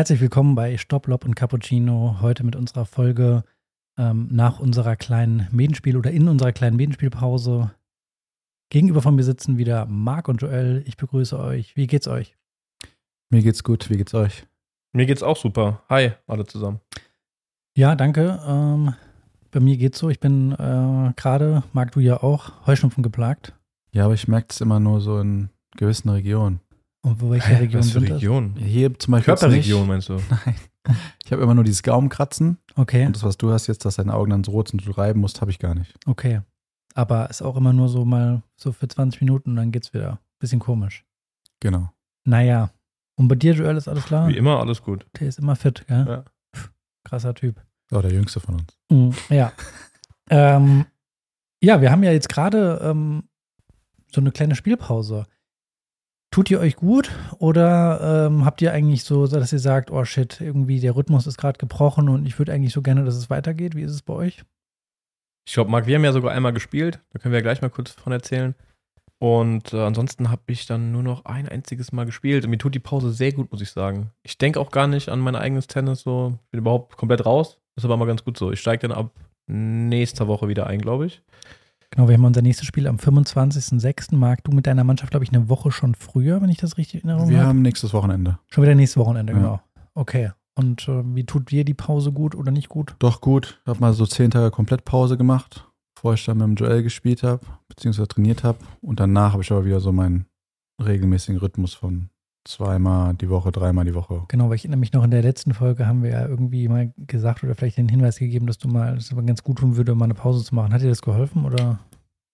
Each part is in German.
Herzlich willkommen bei Stopp, Lob und Cappuccino. Heute mit unserer Folge ähm, nach unserer kleinen Medenspiel- oder in unserer kleinen Medenspielpause. Gegenüber von mir sitzen wieder Marc und Joel. Ich begrüße euch. Wie geht's euch? Mir geht's gut. Wie geht's euch? Mir geht's auch super. Hi, alle zusammen. Ja, danke. Ähm, bei mir geht's so. Ich bin äh, gerade, Marc, du ja auch, Heuschnupfen geplagt. Ja, aber ich merke es immer nur so in gewissen Regionen. Und wo welche Hä, Region Was für sind Region? Hier zum Beispiel. Körperregion meinst du? Nein. Ich habe immer nur dieses Gaumenkratzen. das? Okay, Und das, was du hast jetzt, dass deine Augen dann so rot sind und du reiben musst, habe ich gar nicht. okay. Aber ist auch immer nur so mal so für 20 Minuten und dann geht's wieder. Bisschen komisch. Genau. Naja. Und bei dir, Joel, ist alles klar? Wie immer, alles gut. Der ist immer fit, gell? Ja. Pff, krasser Typ. Oh, der jüngste von uns. Mhm, ja. ähm, ja, wir haben ja jetzt gerade ähm, so eine kleine Spielpause. Tut ihr euch gut oder ähm, habt ihr eigentlich so, dass ihr sagt, oh shit, irgendwie der Rhythmus ist gerade gebrochen und ich würde eigentlich so gerne, dass es weitergeht? Wie ist es bei euch? Ich glaube, Marc, wir haben ja sogar einmal gespielt. Da können wir ja gleich mal kurz von erzählen. Und äh, ansonsten habe ich dann nur noch ein einziges Mal gespielt. Und mir tut die Pause sehr gut, muss ich sagen. Ich denke auch gar nicht an mein eigenes Tennis so. Ich bin überhaupt komplett raus. Ist aber mal ganz gut so. Ich steige dann ab nächster Woche wieder ein, glaube ich. Genau, wir haben unser nächstes Spiel am 25.06. Marc, du mit deiner Mannschaft, glaube ich, eine Woche schon früher, wenn ich das richtig in Erinnerung Wir habe. haben nächstes Wochenende. Schon wieder nächstes Wochenende, Ja. genau. Okay. Und äh, wie tut dir die Pause gut oder nicht gut? Doch gut. Hab mal so zehn Tage komplett Pause gemacht, bevor ich dann mit dem Joel gespielt habe, beziehungsweise trainiert habe. Und danach habe ich aber wieder so meinen regelmäßigen Rhythmus von zweimal die Woche, dreimal die Woche. Genau, weil ich erinnere mich noch, in der letzten Folge haben wir ja irgendwie mal gesagt oder vielleicht den Hinweis gegeben, dass du mal, dass es aber ganz gut tun würde, mal eine Pause zu machen. Hat dir das geholfen oder?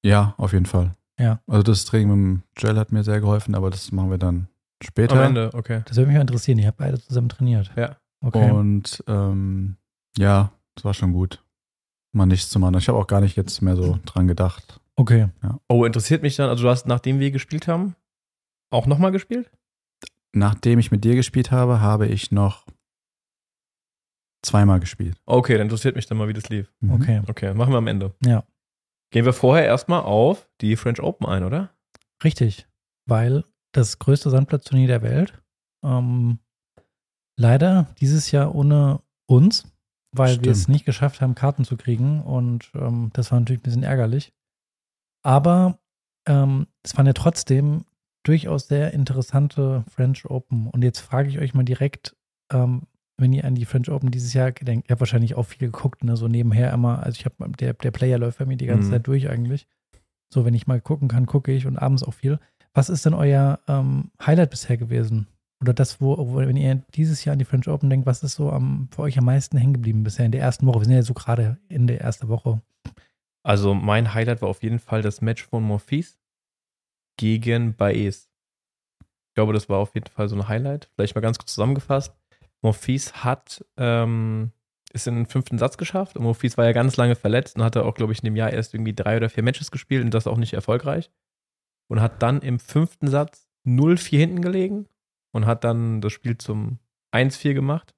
Ja, auf jeden Fall. Ja. Also das Training mit dem Joel hat mir sehr geholfen, aber das machen wir dann später. Am Ende, okay. Das würde mich mal interessieren. Ihr habt beide zusammen trainiert. Ja. Okay. Und ähm, ja, es war schon gut. Mal nichts zu machen. Ich habe auch gar nicht jetzt mehr so dran gedacht. okay. Oh, interessiert mich dann, also du hast, nachdem wir gespielt haben, auch nochmal gespielt? Nachdem ich mit dir gespielt habe, habe ich noch zweimal gespielt. Okay, dann interessiert mich dann mal, wie das lief. Mhm. Okay. Okay, machen wir am Ende. Ja. Gehen wir vorher erstmal auf die French Open ein, oder? Richtig. Weil das größte Sandplatzturnier der Welt. Ähm, leider dieses Jahr ohne uns, weil wir es Stimmt. nicht geschafft haben, Karten zu kriegen. Und ähm, das war natürlich ein bisschen ärgerlich. Aber ähm, es waren ja trotzdem durchaus sehr interessante French Open. Und jetzt frage ich euch mal direkt, ähm, wenn ihr an die French Open dieses Jahr gedenkt, ihr habt wahrscheinlich auch viel geguckt, ne? so nebenher immer. Also ich habe, der, der Player läuft bei mir die ganze Mhm. Zeit durch eigentlich. So, wenn ich mal gucken kann, gucke ich und abends auch viel. Was ist denn euer ähm, Highlight bisher gewesen? Oder das, wo, wo, wenn ihr dieses Jahr an die French Open denkt, was ist so am, für euch am meisten hängen geblieben bisher in der ersten Woche? Wir sind ja so gerade in der ersten Woche. Also mein Highlight war auf jeden Fall das Match von Morphis gegen Baez. Ich glaube, das war auf jeden Fall so ein Highlight. Vielleicht mal ganz kurz zusammengefasst. Morphis hat ähm, ist in den fünften Satz geschafft und Morphis war ja ganz lange verletzt und hatte auch, glaube ich, in dem Jahr erst irgendwie drei oder vier Matches gespielt und das auch nicht erfolgreich. Und hat dann im fünften Satz 0-4 hinten gelegen und hat dann das Spiel zum 1-4 gemacht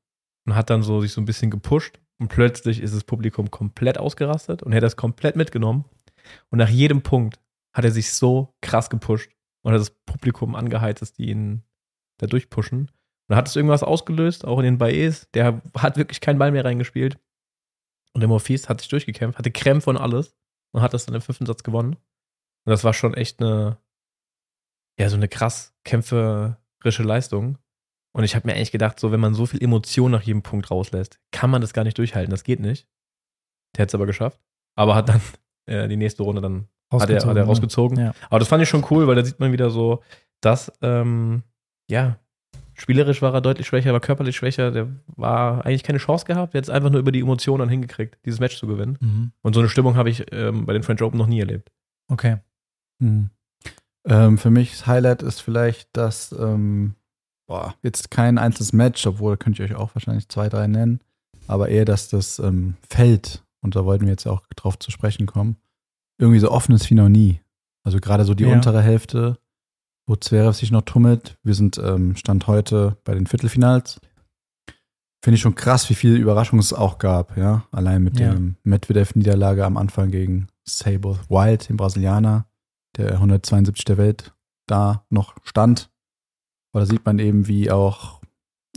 und hat dann so sich so ein bisschen gepusht und plötzlich ist das Publikum komplett ausgerastet und er hat das komplett mitgenommen. Und nach jedem Punkt hat er sich so krass gepusht und hat das Publikum angeheizt, dass die ihn da durchpushen. Und hat es irgendwas ausgelöst, auch in den Baez. Der hat wirklich keinen Ball mehr reingespielt. Und der Morphis hat sich durchgekämpft, hatte Krämpfe und alles und hat das dann im fünften Satz gewonnen. Und das war schon echt eine, ja, so eine krass kämpferische Leistung. Und ich habe mir eigentlich gedacht, so, wenn man so viel Emotion nach jedem Punkt rauslässt, kann man das gar nicht durchhalten. Das geht nicht. Der hat es aber geschafft. Aber hat dann äh, die nächste Runde dann hat er, hat er rausgezogen. Ja. Aber das fand ich schon cool, weil da sieht man wieder so, dass, ähm, ja, spielerisch war er deutlich schwächer, war körperlich schwächer. Der war eigentlich keine Chance gehabt. Der hat es einfach nur über die Emotionen dann hingekriegt, dieses Match zu gewinnen. Mhm. Und so eine Stimmung habe ich ähm, bei den French Open noch nie erlebt. Okay. Mhm. Ähm, für mich das Highlight ist vielleicht, dass ähm, boah, jetzt kein einzelnes Match, obwohl könnte ich euch auch wahrscheinlich zwei, drei nennen, aber eher, dass das ähm, Feld, und da wollten wir jetzt auch drauf zu sprechen kommen, irgendwie so offen ist wie noch nie. Also gerade so die Ja. untere Hälfte, wo Zverev sich noch tummelt. Wir sind ähm, Stand heute bei den Viertelfinals. Finde ich schon krass, wie viel Überraschung es auch gab, ja. Allein mit Ja. dem Medvedev-Niederlage am Anfang gegen Sable Wild, den Brasilianer, der 172 der Welt da noch stand. Aber da sieht man eben, wie auch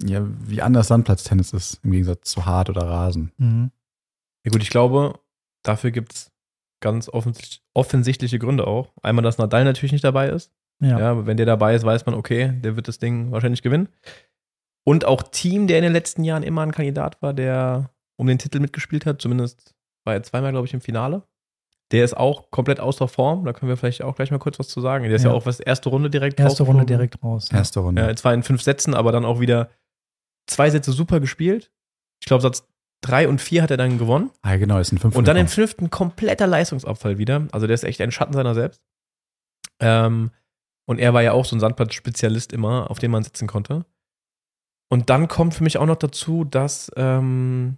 ja, wie anders Sandplatztennis ist, im Gegensatz zu hart oder Rasen. Mhm. Ja gut, ich glaube, dafür gibt es ganz offensichtlich, offensichtliche Gründe auch. Einmal, dass Nadal natürlich nicht dabei ist. Ja. Ja, wenn der dabei ist, weiß man, okay, der wird das Ding wahrscheinlich gewinnen. Und auch Team, der in den letzten Jahren immer ein Kandidat war, der um den Titel mitgespielt hat, zumindest war er zweimal, glaube ich, im Finale. Der ist auch komplett außer Form. Da können wir vielleicht auch gleich mal kurz was zu sagen. Der ist ja, Ja. auch was erste Runde direkt Erste Runde direkt raus. Ja. Erste Runde. Ja, zwar in fünf Sätzen, aber dann auch wieder zwei Sätze super gespielt. Ich glaube, Satz drei und vier hat er dann gewonnen. ah, genau, ist ein 5 Und dann im fünften kompletter Leistungsabfall wieder. Also der ist echt ein Schatten seiner selbst. Ähm, und er war ja auch so ein Sandplatz-Spezialist immer, auf den man sitzen konnte. Und dann kommt für mich auch noch dazu, dass ähm,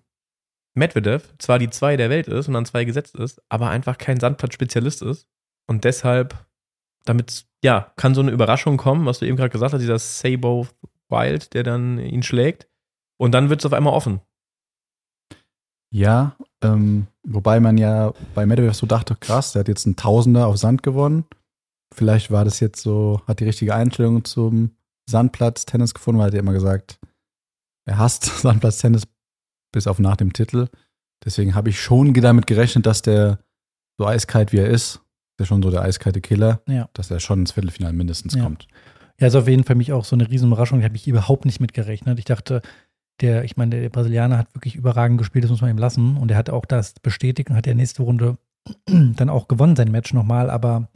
Medvedev zwar die zwei der Welt ist und an zwei gesetzt ist, aber einfach kein Sandplatz-Spezialist ist. Und deshalb, damit, ja, kann so eine Überraschung kommen, was du eben gerade gesagt hast, dieser Sabo Wild, der dann ihn schlägt. Und dann wird es auf einmal offen. Ja, ähm, wobei man ja bei Medvedev so dachte, krass, der hat jetzt einen Tausender auf Sand gewonnen. Vielleicht war das jetzt so, hat die richtige Einstellung zum Sandplatz-Tennis gefunden, weil er hat ja immer gesagt, er hasst Sandplatz-Tennis bis auf nach dem Titel. Deswegen habe ich schon damit gerechnet, dass der so eiskalt wie er ist, der schon so der eiskalte Killer, Ja. dass er schon ins Viertelfinale mindestens Ja. kommt. Ja, ist auf jeden Fall mich auch so eine Riesenüberraschung. Da habe ich überhaupt nicht mit gerechnet. Ich dachte, der, ich meine, der Brasilianer hat wirklich überragend gespielt, das muss man ihm lassen. Und er hat auch das bestätigt und hat ja nächste Runde dann auch gewonnen, sein Match nochmal. Aber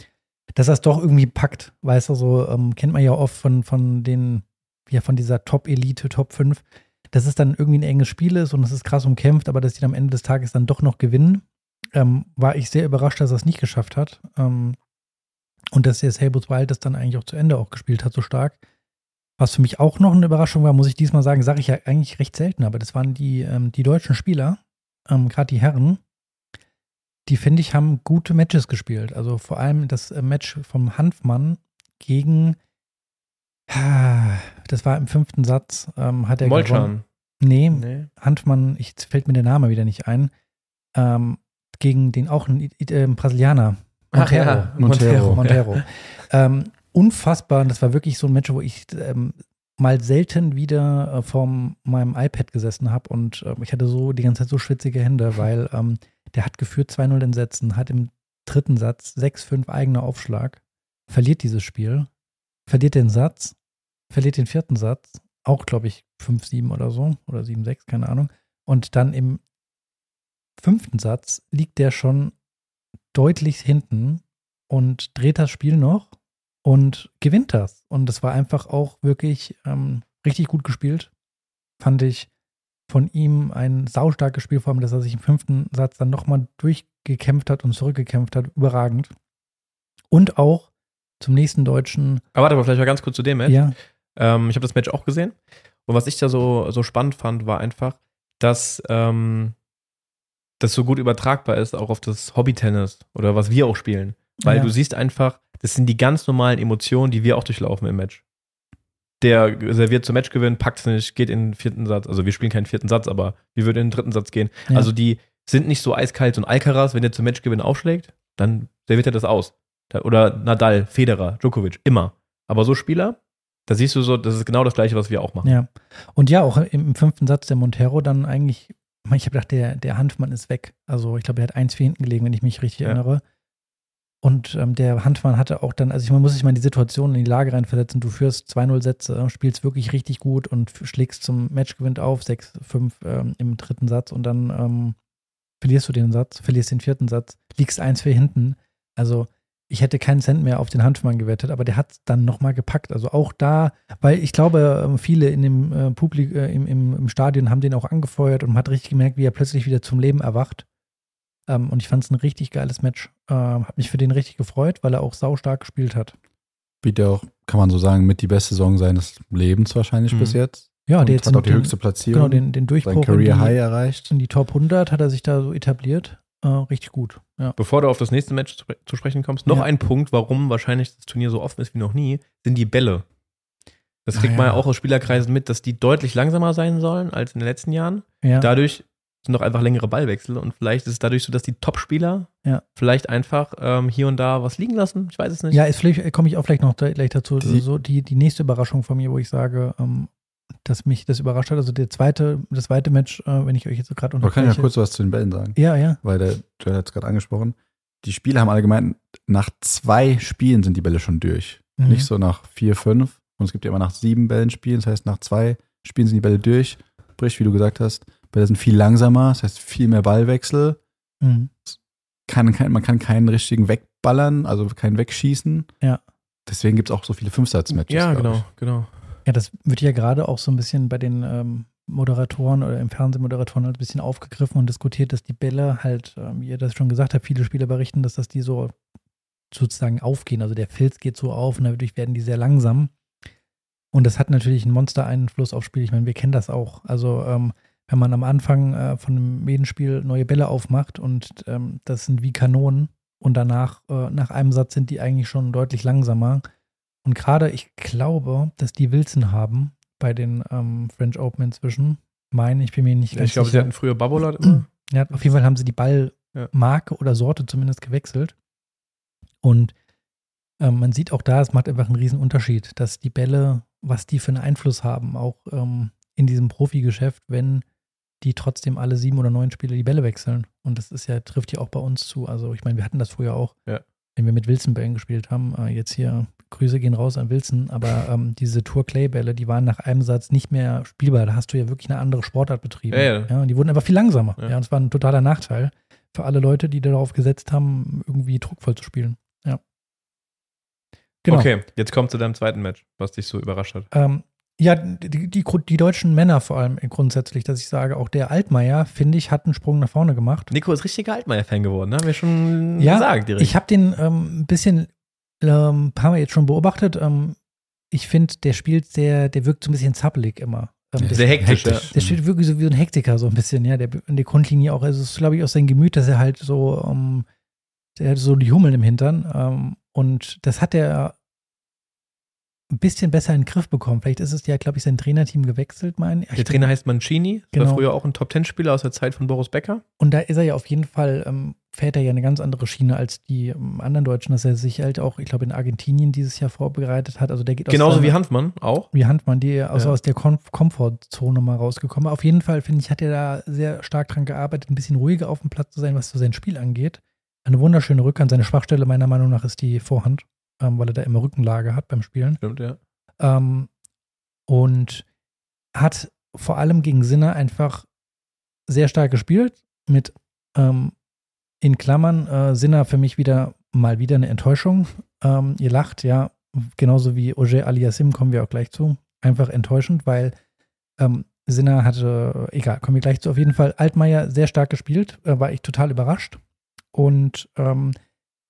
dass es doch irgendwie packt, weißt du, so ähm, kennt man ja oft von, von den, ja, von dieser Top-Elite, Top 5, dass es dann irgendwie ein enges Spiel ist und es ist krass umkämpft, aber dass die am Ende des Tages dann doch noch gewinnen. Ähm, war ich sehr überrascht, dass er es nicht geschafft hat. Ähm, und dass der Sabres Wild das dann eigentlich auch zu Ende auch gespielt hat, so stark. Was für mich auch noch eine Überraschung war, muss ich diesmal sagen, sage ich ja eigentlich recht selten, aber das waren die, ähm, die deutschen Spieler, ähm, gerade die Herren, die finde ich haben gute Matches gespielt. Also vor allem das äh, Match vom Hanfmann gegen, das war im fünften Satz, ähm, hat er gewonnen. Molchan. Nee, Nee. Hanfmann, ich jetzt fällt mir der Name wieder nicht ein, ähm, gegen den auch einen I- äh, Brasilianer. Ach ja, Montero. Montero. ähm, unfassbar. Und das war wirklich so ein Match, wo ich ähm, mal selten wieder äh, vor meinem iPad gesessen habe und ähm, ich hatte so die ganze Zeit so schwitzige Hände, weil ähm, der hat geführt 2-0 in Sätzen, hat im dritten Satz 6-5 eigener Aufschlag, verliert dieses Spiel, verliert den Satz, verliert den vierten Satz, auch glaube ich 5-7 oder so oder 7-6, keine Ahnung. Und dann im fünften Satz liegt der schon deutlich hinten und dreht das Spiel noch und gewinnt das. Und das war einfach auch wirklich ähm, richtig gut gespielt. Fand ich von ihm ein saustarkes Spiel, vor allem, dass er sich im fünften Satz dann nochmal durchgekämpft hat und zurückgekämpft hat. Überragend. Und auch zum nächsten Deutschen. Aber warte mal, vielleicht mal ganz kurz zu dem Match. Ja, Ähm, ich habe das Match auch gesehen. Und was ich da so, so spannend fand, war einfach, dass ähm, das so gut übertragbar ist, auch auf das Hobby-Tennis oder was wir auch spielen. Weil Ja. du siehst einfach, das sind die ganz normalen Emotionen, die wir auch durchlaufen im Match. Der serviert zum Matchgewinn, packt es nicht, geht in den vierten Satz. Also wir spielen keinen vierten Satz, aber wir würden in den dritten Satz gehen. Ja. Also die sind nicht so eiskalt. So ein Alcaraz, wenn der zum Matchgewinn aufschlägt, dann serviert er das aus. Oder Nadal, Federer, Djokovic, immer. Aber so Spieler, da siehst du so, das ist genau das Gleiche, was wir auch machen. Ja. Und ja, auch im, fünften Satz der Montero dann eigentlich, ich habe gedacht, der, der Hanfmann ist weg. Also ich glaube, er hat 1 4 hinten gelegen, wenn ich mich richtig Ja. erinnere. Und ähm, der Hanfmann hatte auch dann, also ich, man muss sich mal in die Situation, in die Lage reinversetzen, du führst 2-0 Sätze, spielst wirklich richtig gut und schlägst zum Matchgewinn auf, 6-5 ähm, im dritten Satz und dann ähm, verlierst du den Satz, verlierst den vierten Satz, liegst 1-4 hinten. Also ich hätte keinen Cent mehr auf den Hanfmann gewettet, aber der hat es dann nochmal gepackt. Also auch da, weil ich glaube, ähm, viele in dem äh, Publik, äh, im, im, im Stadion haben den auch angefeuert und man hat richtig gemerkt, wie er plötzlich wieder zum Leben erwacht. Ähm, und ich fand es ein richtig geiles Match. Ähm, hab mich für den richtig gefreut, weil er auch saustark gespielt hat. Bietet ja auch, kann man so sagen, mit die beste Saison seines Lebens wahrscheinlich Mhm. bis jetzt. Ja, Und der jetzt hat auch die den, höchste Platzierung, genau, den, den sein Durchbruch in Career die, High erreicht. in die Top 100 hat er sich da so etabliert. Äh, richtig gut. Ja. Bevor du auf das nächste Match zu, zu sprechen kommst, noch Ja. ein Punkt, warum wahrscheinlich das Turnier so offen ist wie noch nie, sind die Bälle. Das Ah, kriegt man ja. ja auch aus Spielerkreisen mit, dass die deutlich langsamer sein sollen als in den letzten Jahren. Ja. Dadurch sind noch einfach längere Ballwechsel und vielleicht ist es dadurch so, dass die Top-Spieler Ja. vielleicht einfach ähm, hier und da was liegen lassen. Ich weiß es nicht. Ja, ist vielleicht komme ich auch vielleicht noch gleich dazu. Die- so die, die nächste Überraschung von mir, wo ich sage, ähm, dass mich das überrascht hat. Also der zweite, das zweite Match, äh, wenn ich euch jetzt so gerade Aber kann ich ja kurz was zu den Bällen sagen? Ja, ja. Weil der Joel hat es gerade angesprochen. Die Spieler haben alle gemeint, nach zwei Spielen sind die Bälle schon durch. Mhm. Nicht so nach vier, fünf. Und es gibt ja immer nach sieben Bällen Spielen. Das heißt, nach zwei Spielen sind die Bälle durch. Sprich, wie du gesagt hast, Bälle sind viel langsamer. Das heißt, viel mehr Ballwechsel. Mhm. Kann, kann, man kann keinen richtigen wegballern, also keinen wegschießen. Ja. Deswegen gibt es auch so viele Fünfsatz-Matches. Ja, genau, ich. genau. Ja, das wird ja gerade auch so ein bisschen bei den ähm, Moderatoren oder im Fernsehmoderatoren halt ein bisschen aufgegriffen und diskutiert, dass die Bälle halt, ähm, wie ihr das schon gesagt habt, viele Spieler berichten, dass das die so sozusagen aufgehen. Also der Filz geht so auf und dadurch werden die sehr langsam. Und das hat natürlich einen Monster-Einfluss aufs Spiel. Ich meine, wir kennen das auch. Also ähm, wenn man am Anfang äh, von einem Medenspiel neue Bälle aufmacht und ähm, das sind wie Kanonen und danach, äh, nach einem Satz sind die eigentlich schon deutlich langsamer. Und gerade, ich glaube, dass die Wilson haben bei den ähm, French Open inzwischen. Meine, ich bin mir nicht Ja, ganz ich glaube, sie hatten früher Babolat immer. Ja, auf jeden Fall haben sie die Ja. Ballmarke oder Sorte zumindest gewechselt. Und ähm, man sieht auch da, es macht einfach einen riesen Unterschied, dass die Bälle, was die für einen Einfluss haben, auch ähm, in diesem Profigeschäft, wenn die trotzdem alle sieben oder neun Spiele die Bälle wechseln. Und das ist ja, trifft ja auch bei uns zu. Also ich meine, wir hatten das früher auch, Ja. wenn wir mit Wilson-Bällen gespielt haben. Äh, jetzt hier, Grüße gehen raus an Wilson, aber ähm, diese Tour-Clay-Bälle, die waren nach einem Satz nicht mehr spielbar. Da hast du ja wirklich eine andere Sportart betrieben. Ja, ja. und die wurden einfach viel langsamer. Ja. Ja. und es war ein totaler Nachteil für alle Leute, die darauf gesetzt haben, irgendwie druckvoll zu spielen. Ja. Genau. Okay, jetzt kommt zu deinem zweiten Match, was dich so überrascht hat. Ähm, ja, die, die, die deutschen Männer vor allem grundsätzlich, dass ich sage, auch der Altmaier, finde ich, hat einen Sprung nach vorne gemacht. Nico ist richtiger Altmaier-Fan geworden, haben wir schon Ja, gesagt direkt. Ich habe den ähm, ein bisschen, ähm, paar Mal jetzt schon beobachtet. Ähm, ich finde, der spielt sehr, der wirkt so ein bisschen zappelig immer. Ähm, der, Sehr hektisch, ja. der steht wirklich so wie so ein Hektiker, so ein bisschen, ja. Der in der Grundlinie auch, also es ist, glaube ich, aus seinem Gemüt, dass er halt so, ähm, der hat so die Hummeln im Hintern. Ähm, und das hat er ein bisschen besser in den Griff bekommen. Vielleicht ist es ja, glaube ich, sein Trainerteam gewechselt, mein. Der Trainer heißt Mancini, das war Genau. früher auch ein Top-10-Spieler aus der Zeit von Boris Becker. Und da ist er ja auf jeden Fall, ähm, fährt er ja eine ganz andere Schiene als die ähm, anderen Deutschen, dass er sich halt auch, ich glaube, in Argentinien dieses Jahr vorbereitet hat. Also der geht aus Genauso seiner- wie Hanfmann auch. wie Handmann, die also Ja. aus der Kom Komfortzone mal rausgekommen. Auf jeden Fall, finde ich, hat er da sehr stark dran gearbeitet, ein bisschen ruhiger auf dem Platz zu sein, was so sein Spiel angeht. Eine wunderschöne Rückhand. Seine Schwachstelle meiner Meinung nach ist die Vorhand, ähm, weil er da immer Rückenlage hat beim Spielen. Stimmt, ja. Ähm, und hat vor allem gegen Sinner einfach sehr stark gespielt. Mit ähm, in Klammern äh, Sinner für mich wieder mal wieder eine Enttäuschung. Ähm, ihr lacht, ja, genauso wie Oje Aliassim kommen wir auch gleich zu. Einfach enttäuschend, weil ähm, Sinner hatte, egal, kommen wir gleich zu. Auf jeden Fall Altmaier sehr stark gespielt, äh, war ich total überrascht. Und ähm,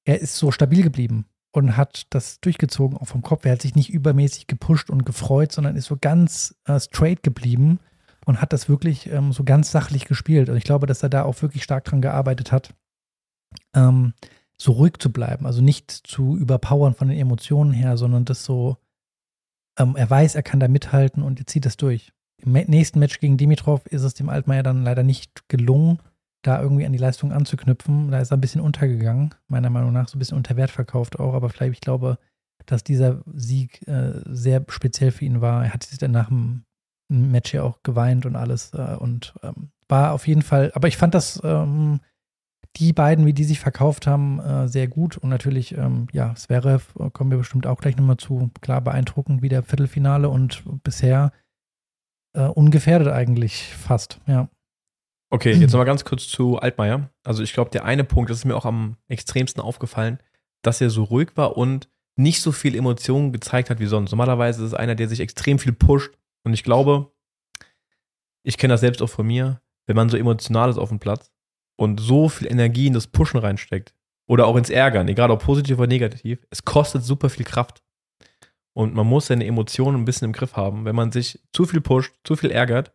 er ist so stabil geblieben und hat das durchgezogen, auch vom Kopf. Er hat sich nicht übermäßig gepusht und gefreut, sondern ist so ganz äh, straight geblieben und hat das wirklich ähm, so ganz sachlich gespielt. Und ich glaube, dass er da auch wirklich stark dran gearbeitet hat, ähm, so ruhig zu bleiben, also nicht zu überpowern von den Emotionen her, sondern das so, ähm, er weiß, er kann da mithalten und er zieht das durch. Im nächsten Match gegen Dimitrov ist es dem Altmaier dann leider nicht gelungen, da irgendwie an die Leistung anzuknüpfen. Da ist er ein bisschen untergegangen, meiner Meinung nach, so ein bisschen unter Wert verkauft auch. Aber vielleicht, ich glaube, dass dieser Sieg äh, sehr speziell für ihn war. Er hat sich dann nach dem Match ja auch geweint und alles äh, und ähm, war auf jeden Fall, aber ich fand das, ähm, die beiden, wie die sich verkauft haben, äh, sehr gut und natürlich, ähm, ja, Zverev, äh, kommen wir bestimmt auch gleich nochmal zu, klar beeindruckend wie der Viertelfinale und bisher äh, ungefährdet eigentlich fast, ja. Okay, jetzt nochmal ganz kurz zu Altmaier. Also ich glaube, der eine Punkt, das ist mir auch am extremsten aufgefallen, dass er so ruhig war und nicht so viel Emotionen gezeigt hat wie sonst. Normalerweise ist es einer, der sich extrem viel pusht. Und ich glaube, ich kenne das selbst auch von mir, wenn man so emotional ist auf dem Platz und so viel Energie in das Pushen reinsteckt oder auch ins Ärgern, egal ob positiv oder negativ, es kostet super viel Kraft. Und man muss seine Emotionen ein bisschen im Griff haben. Wenn man sich zu viel pusht, zu viel ärgert,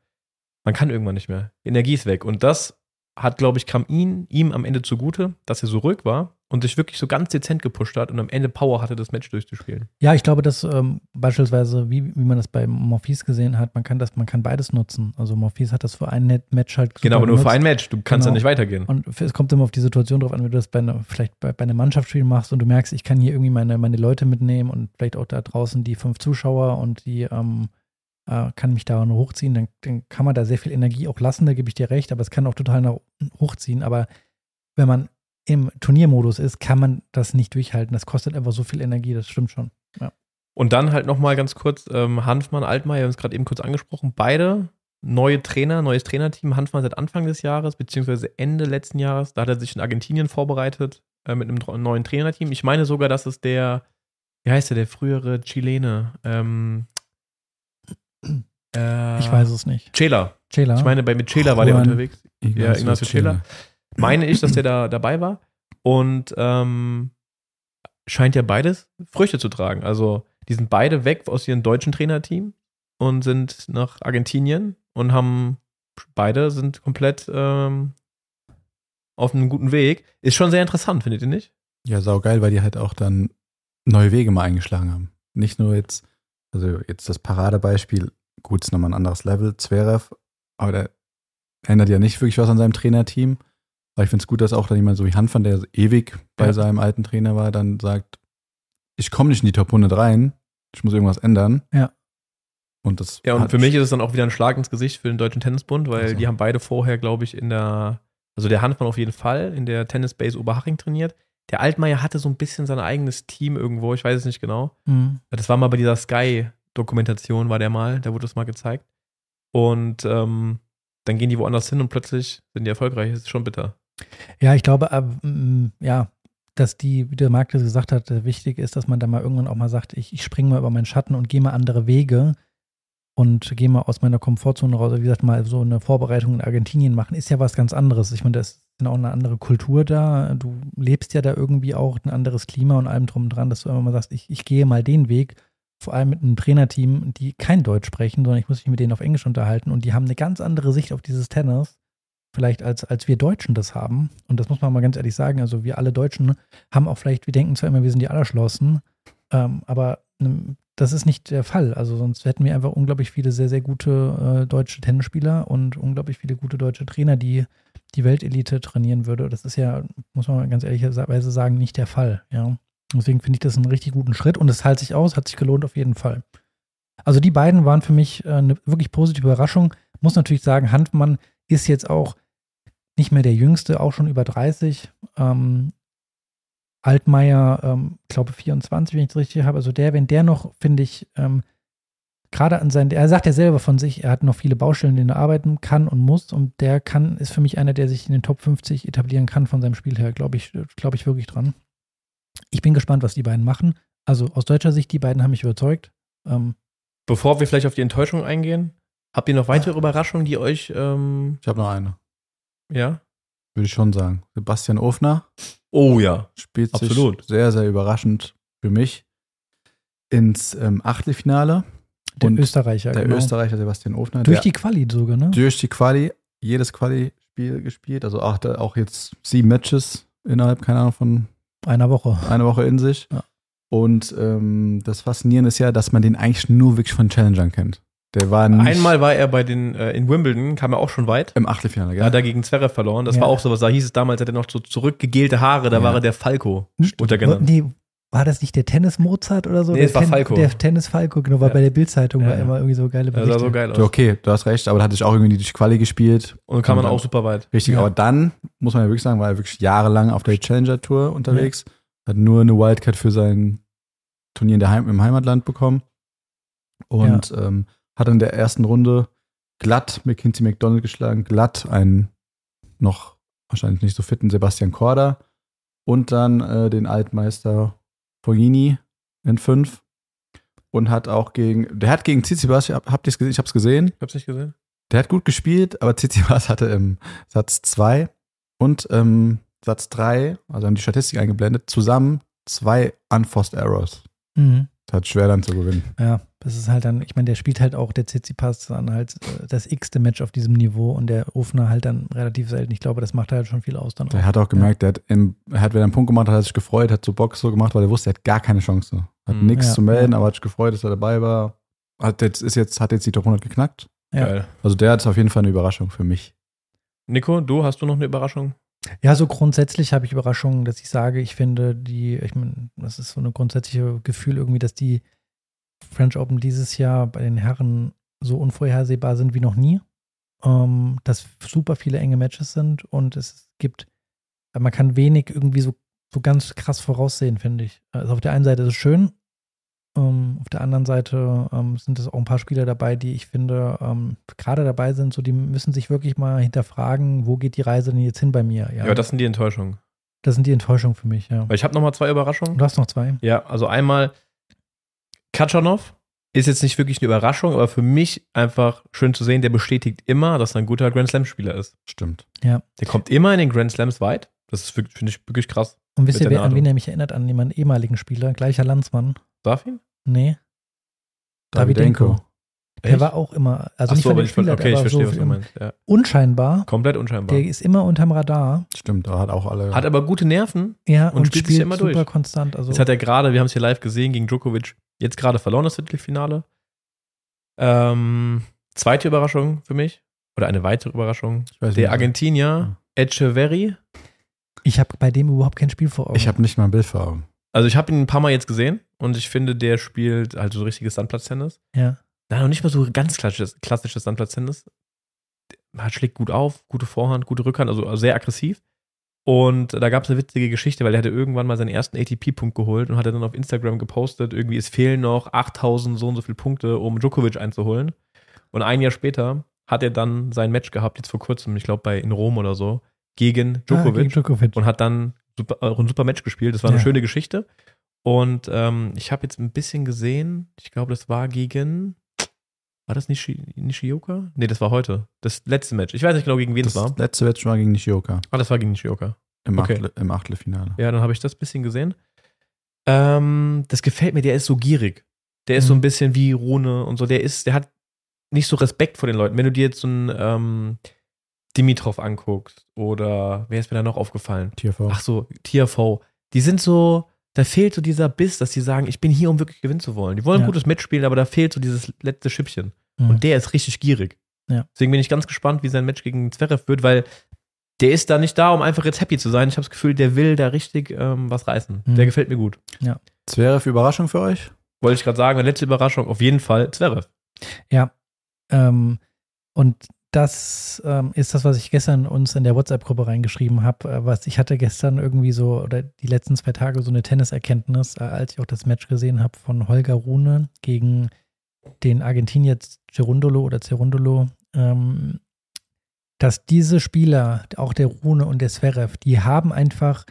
man kann irgendwann nicht mehr. Die Energie ist weg. Und das hat, glaube ich, kam ihn, ihm am Ende zugute, dass er so ruhig war und sich wirklich so ganz dezent gepusht hat und am Ende Power hatte, das Match durchzuspielen. Ja, ich glaube, dass ähm, beispielsweise, wie, wie man das bei Morphis gesehen hat, man kann das, man kann beides nutzen. Also Morphis hat das für ein Match halt Genau, aber nur für genutzt. ein Match. Du kannst Genau. ja nicht weitergehen. Und es kommt immer auf die Situation drauf an, wenn du das bei einer, vielleicht bei, bei einem Mannschaftsspiel machst und du merkst, ich kann hier irgendwie meine, meine Leute mitnehmen und vielleicht auch da draußen die fünf Zuschauer und die, ähm, äh, kann mich da nur hochziehen, dann, dann kann man da sehr viel Energie auch lassen, da gebe ich dir recht, aber es kann auch total nach hochziehen. Aber wenn man im Turniermodus ist, kann man das nicht durchhalten. Das kostet einfach so viel Energie, das stimmt schon. Ja. Und dann halt nochmal ganz kurz, ähm, Hanfmann, Altmaier, wir haben es gerade eben kurz angesprochen, beide neue Trainer, neues Trainerteam. Hanfmann seit Anfang des Jahres, beziehungsweise Ende letzten Jahres, da hat er sich in Argentinien vorbereitet äh, mit einem neuen Trainerteam. Ich meine sogar, dass es der, wie heißt der, der frühere Chilene, ähm, äh, ich weiß es nicht. Chela. Chela. Ich meine, bei mit Chela war der unterwegs. Ja, Ignacio Chela. Meine ich, dass der da dabei war. Und ähm, scheint ja beides Früchte zu tragen. Also, die sind beide weg aus ihrem deutschen Trainerteam und sind nach Argentinien und haben beide sind komplett ähm, auf einem guten Weg. Ist schon sehr interessant, findet ihr nicht? Ja, saugeil, weil die halt auch dann neue Wege mal eingeschlagen haben. Nicht nur jetzt, also jetzt das Paradebeispiel, gut, ist nochmal ein anderes Level, Zverev, aber der ändert ja nicht wirklich was an seinem Trainerteam. Aber ich finde es gut, dass auch dann jemand so wie Hanfan, der ewig bei ja. seinem alten Trainer war, dann sagt, ich komme nicht in die Top 100 rein, ich muss irgendwas ändern. Ja. Und das ja, und für mich ist es dann auch wieder ein Schlag ins Gesicht für den Deutschen Tennisbund, weil also. die haben beide vorher, glaube ich, in der, also der Hanfmann auf jeden Fall, in der Tennisbase Oberhaching trainiert. Der Altmaier hatte so ein bisschen sein eigenes Team irgendwo, ich weiß es nicht genau. Mhm. Das war mal bei dieser Sky-Dokumentation, war der mal, da wurde das mal gezeigt. Und ähm, dann gehen die woanders hin und plötzlich sind die erfolgreich. Das ist schon bitter. Ja, ich glaube, äh, ja, dass die, wie der Marc das gesagt hat, wichtig ist, dass man da mal irgendwann auch mal sagt, ich, ich springe mal über meinen Schatten und gehe mal andere Wege und gehe mal aus meiner Komfortzone raus. Wie gesagt, mal so eine Vorbereitung in Argentinien machen, ist ja was ganz anderes. Ich meine, das ist auch eine andere Kultur da. Du lebst ja da irgendwie auch ein anderes Klima und allem drum und dran, dass du immer mal sagst, ich, ich gehe mal den Weg. Vor allem mit einem Trainerteam, die kein Deutsch sprechen, sondern ich muss mich mit denen auf Englisch unterhalten und die haben eine ganz andere Sicht auf dieses Tennis vielleicht als, als wir Deutschen das haben. Und das muss man mal ganz ehrlich sagen. Also wir alle Deutschen haben auch vielleicht, wir denken zwar immer, wir sind die Allerschlossen, ähm, aber ähm, das ist nicht der Fall. Also sonst hätten wir einfach unglaublich viele sehr, sehr gute äh, deutsche Tennisspieler und unglaublich viele gute deutsche Trainer, die die Weltelite trainieren würde. Das ist ja, muss man ganz ehrlicherweise sagen, nicht der Fall. Ja. Deswegen finde ich das einen richtig guten Schritt und es hält sich aus, hat sich gelohnt auf jeden Fall. Also die beiden waren für mich äh, eine wirklich positive Überraschung. Muss natürlich sagen, Handmann ist jetzt auch nicht mehr der Jüngste, auch schon über 30. Ähm, Altmaier, ähm, glaube 24, wenn ich es richtig habe. Also der, wenn der noch, finde ich, ähm, gerade an seinen, er sagt ja selber von sich, er hat noch viele Baustellen, denen er arbeiten kann und muss. Und der kann, ist für mich einer, der sich in den Top 50 etablieren kann von seinem Spiel her, glaube ich, glaube ich wirklich dran. Ich bin gespannt, was die beiden machen. Also aus deutscher Sicht, die beiden haben mich überzeugt. Ähm, Bevor wir vielleicht auf die Enttäuschung eingehen, habt ihr noch weitere Überraschungen, die euch. Ähm, ich habe noch eine. Ja. Würde ich schon sagen. Sebastian Ofner. Oh ja. Spielt Absolut. sich sehr, sehr überraschend für mich ins ähm, Achtelfinale. Der Und Österreicher. Der genau. Österreicher Sebastian Ofner. Durch die Quali sogar, ne? Durch die Quali. Jedes Quali-Spiel gespielt. Also auch, auch jetzt sieben Matches innerhalb, keine Ahnung, von einer Woche. Eine Woche in sich. Ja. Und ähm, das Faszinierende ist ja, dass man den eigentlich nur wirklich von Challengern kennt. Der war nicht Einmal war er bei den, äh, in Wimbledon, kam er auch schon weit. Im Achtelfinale, ja. Hat er gegen Zverev verloren. Das ja. war auch sowas, da hieß es damals, hat er noch so zurückgegelte Haare, da ja. war er der Falco untergenannt. Nee, war das nicht der Tennis Mozart oder so? Nee, das war Ten Falco. Der Tennis Falco, genau, war ja. bei der Bildzeitung, war immer irgendwie so geile Berichte. Das sah so geil aus. Okay, du hast recht, aber da hatte ich auch irgendwie durch Quali gespielt. Und kam man auch super weit. Richtig, aber dann, muss man ja wirklich sagen, war er wirklich jahrelang auf der Challenger Tour unterwegs, hat nur eine Wildcard für sein Turnier in der Heim im Heimatland bekommen. Und ähm, hat in der ersten Runde glatt McKinsey McDonald geschlagen, glatt einen noch wahrscheinlich nicht so fitten Sebastian Korda und dann äh, den Altmeister Fognini in fünf und hat auch gegen, der hat gegen Tsitsipas, habt ihr es gesehen? Ich hab's gesehen. Ich hab's nicht gesehen. Der hat gut gespielt, aber Tsitsipas hatte im Satz zwei und ähm, Satz drei, also haben die Statistik eingeblendet, zusammen zwei Unforced Errors. Mhm. Das hat schwer dann zu gewinnen. Ja, das ist halt dann, ich meine, der spielt halt auch, der Tsitsipas dann halt äh, das x-te Match auf diesem Niveau und der Ofner halt dann relativ selten. Ich glaube, das macht halt schon viel aus dann. Der auch. hat auch gemerkt, ja. der hat, im, er hat wieder einen Punkt gemacht, hat sich gefreut, hat so Box so gemacht, weil er wusste, er hat gar keine Chance. Hat mhm, nichts ja, zu melden, ja. aber hat sich gefreut, dass er dabei war. Hat jetzt, ist jetzt, hat jetzt die Top 100 geknackt. Ja. Geil. Also der hat auf jeden Fall eine Überraschung für mich. Nico, du, hast du noch eine Überraschung? Ja, so grundsätzlich habe ich Überraschungen, dass ich sage, ich finde die, ich meine, das ist so ein grundsätzliches Gefühl irgendwie, dass die French Open dieses Jahr bei den Herren so unvorhersehbar sind wie noch nie. Ähm, dass super viele enge Matches sind und es gibt, man kann wenig irgendwie so, so ganz krass voraussehen, finde ich. Also auf der einen Seite ist es schön, ähm, auf der anderen Seite ähm, sind es auch ein paar Spieler dabei, die ich finde, ähm, gerade dabei sind, so die müssen sich wirklich mal hinterfragen, wo geht die Reise denn jetzt hin bei mir? Ja, das sind die Enttäuschungen. Das sind die Enttäuschungen für mich, ja. Weil ich habe noch mal zwei Überraschungen. Du hast noch zwei? Ja, also einmal Katschanov ist jetzt nicht wirklich eine Überraschung, aber für mich einfach schön zu sehen, der bestätigt immer, dass er ein guter Grand Slam-Spieler ist. Stimmt. Ja. Der kommt immer in den Grand Slams weit. Das ist, finde ich, wirklich krass. Und wisst ihr, wer, an wen er mich erinnert? An jemanden ehemaligen Spieler, gleicher Landsmann. Darf ihn? Nee, Davidenko. der war auch immer, also Ach nicht so, von aber den ich ver- Spielern, okay, ich verstehe, so was du meinst. Ja. unscheinbar. Komplett unscheinbar. Der ist immer unterm Radar. Stimmt, da hat auch alle. Hat aber gute Nerven. Ja, Und und, spielt spielt, sich immer super durch. konstant. Also Jetzt hat er gerade, wir haben es hier live gesehen, gegen Djokovic jetzt gerade verloren, das Viertelfinale. Ähm, zweite Überraschung für mich. Oder eine weitere Überraschung. ich weiß Der nicht. Argentinier Echeverry. ich habe bei dem überhaupt kein Spiel vor Augen. Ich habe nicht mal ein Bild vor Augen. Also ich habe ihn ein paar Mal jetzt gesehen und ich finde, der spielt halt so richtiges Sandplatztennis. ja. Nein, noch nicht mal so ganz klassisches, klassisches Sandplatztennis. Er schlägt gut auf, gute Vorhand, gute Rückhand, also sehr aggressiv. Und da gab es eine witzige Geschichte, weil er hatte irgendwann mal seinen ersten ATP-Punkt geholt und hatte dann auf Instagram gepostet, irgendwie es fehlen noch 8000 so und so viele Punkte, um Djokovic einzuholen. Und ein Jahr später hat er dann sein Match gehabt, jetzt vor kurzem, ich glaube bei in Rom oder so, gegen Ah, Djokovic gegen Djokovic. und hat dann super, auch ein super Match gespielt. Das war eine Ja. schöne Geschichte. Und ähm, ich habe jetzt ein bisschen gesehen, ich glaube, das war gegen. War das Nishi, Nishioka? Nee, das war heute. Das letzte Match. Ich weiß nicht genau, gegen wen Das es war. letzte Match war gegen Nishioka Ah, das war gegen Nishioka. im, Okay. Achtel, im Achtelfinale. Ja, dann habe ich das ein bisschen gesehen. Ähm, das gefällt mir, der ist so gierig. Der ist so Mhm. ein bisschen wie Rune und so. Der ist, der hat nicht so Respekt vor den Leuten. Wenn du dir jetzt so einen ähm, Dimitrov anguckst oder wer ist mir da noch aufgefallen? TFV. Ach so, TFV. Die sind so, da fehlt so dieser Biss, dass die sagen, ich bin hier, um wirklich gewinnen zu wollen. Die wollen Ja. gutes mitspielen, aber da fehlt so dieses letzte Schippchen. Mhm. Und der ist richtig gierig. Ja. Deswegen bin ich ganz gespannt, wie sein Match gegen Zverev wird, weil der ist da nicht da, um einfach jetzt happy zu sein. Ich habe das Gefühl, der will da richtig ähm, was reißen. Mhm. Der gefällt mir gut. Zverev Überraschung für euch? Wollte ich gerade sagen, eine letzte Überraschung, auf jeden Fall Zverev. Ähm, und das ähm, ist das, was ich gestern uns in der WhatsApp-Gruppe reingeschrieben habe. Äh, was ich hatte gestern irgendwie so, oder die letzten zwei Tage so eine Tenniserkenntnis, äh, als ich auch das Match gesehen habe von Holger Rune gegen den Argentinier Cerundolo oder Cerundolo, ähm, dass diese Spieler, auch der Rune und der Zverev, die haben einfach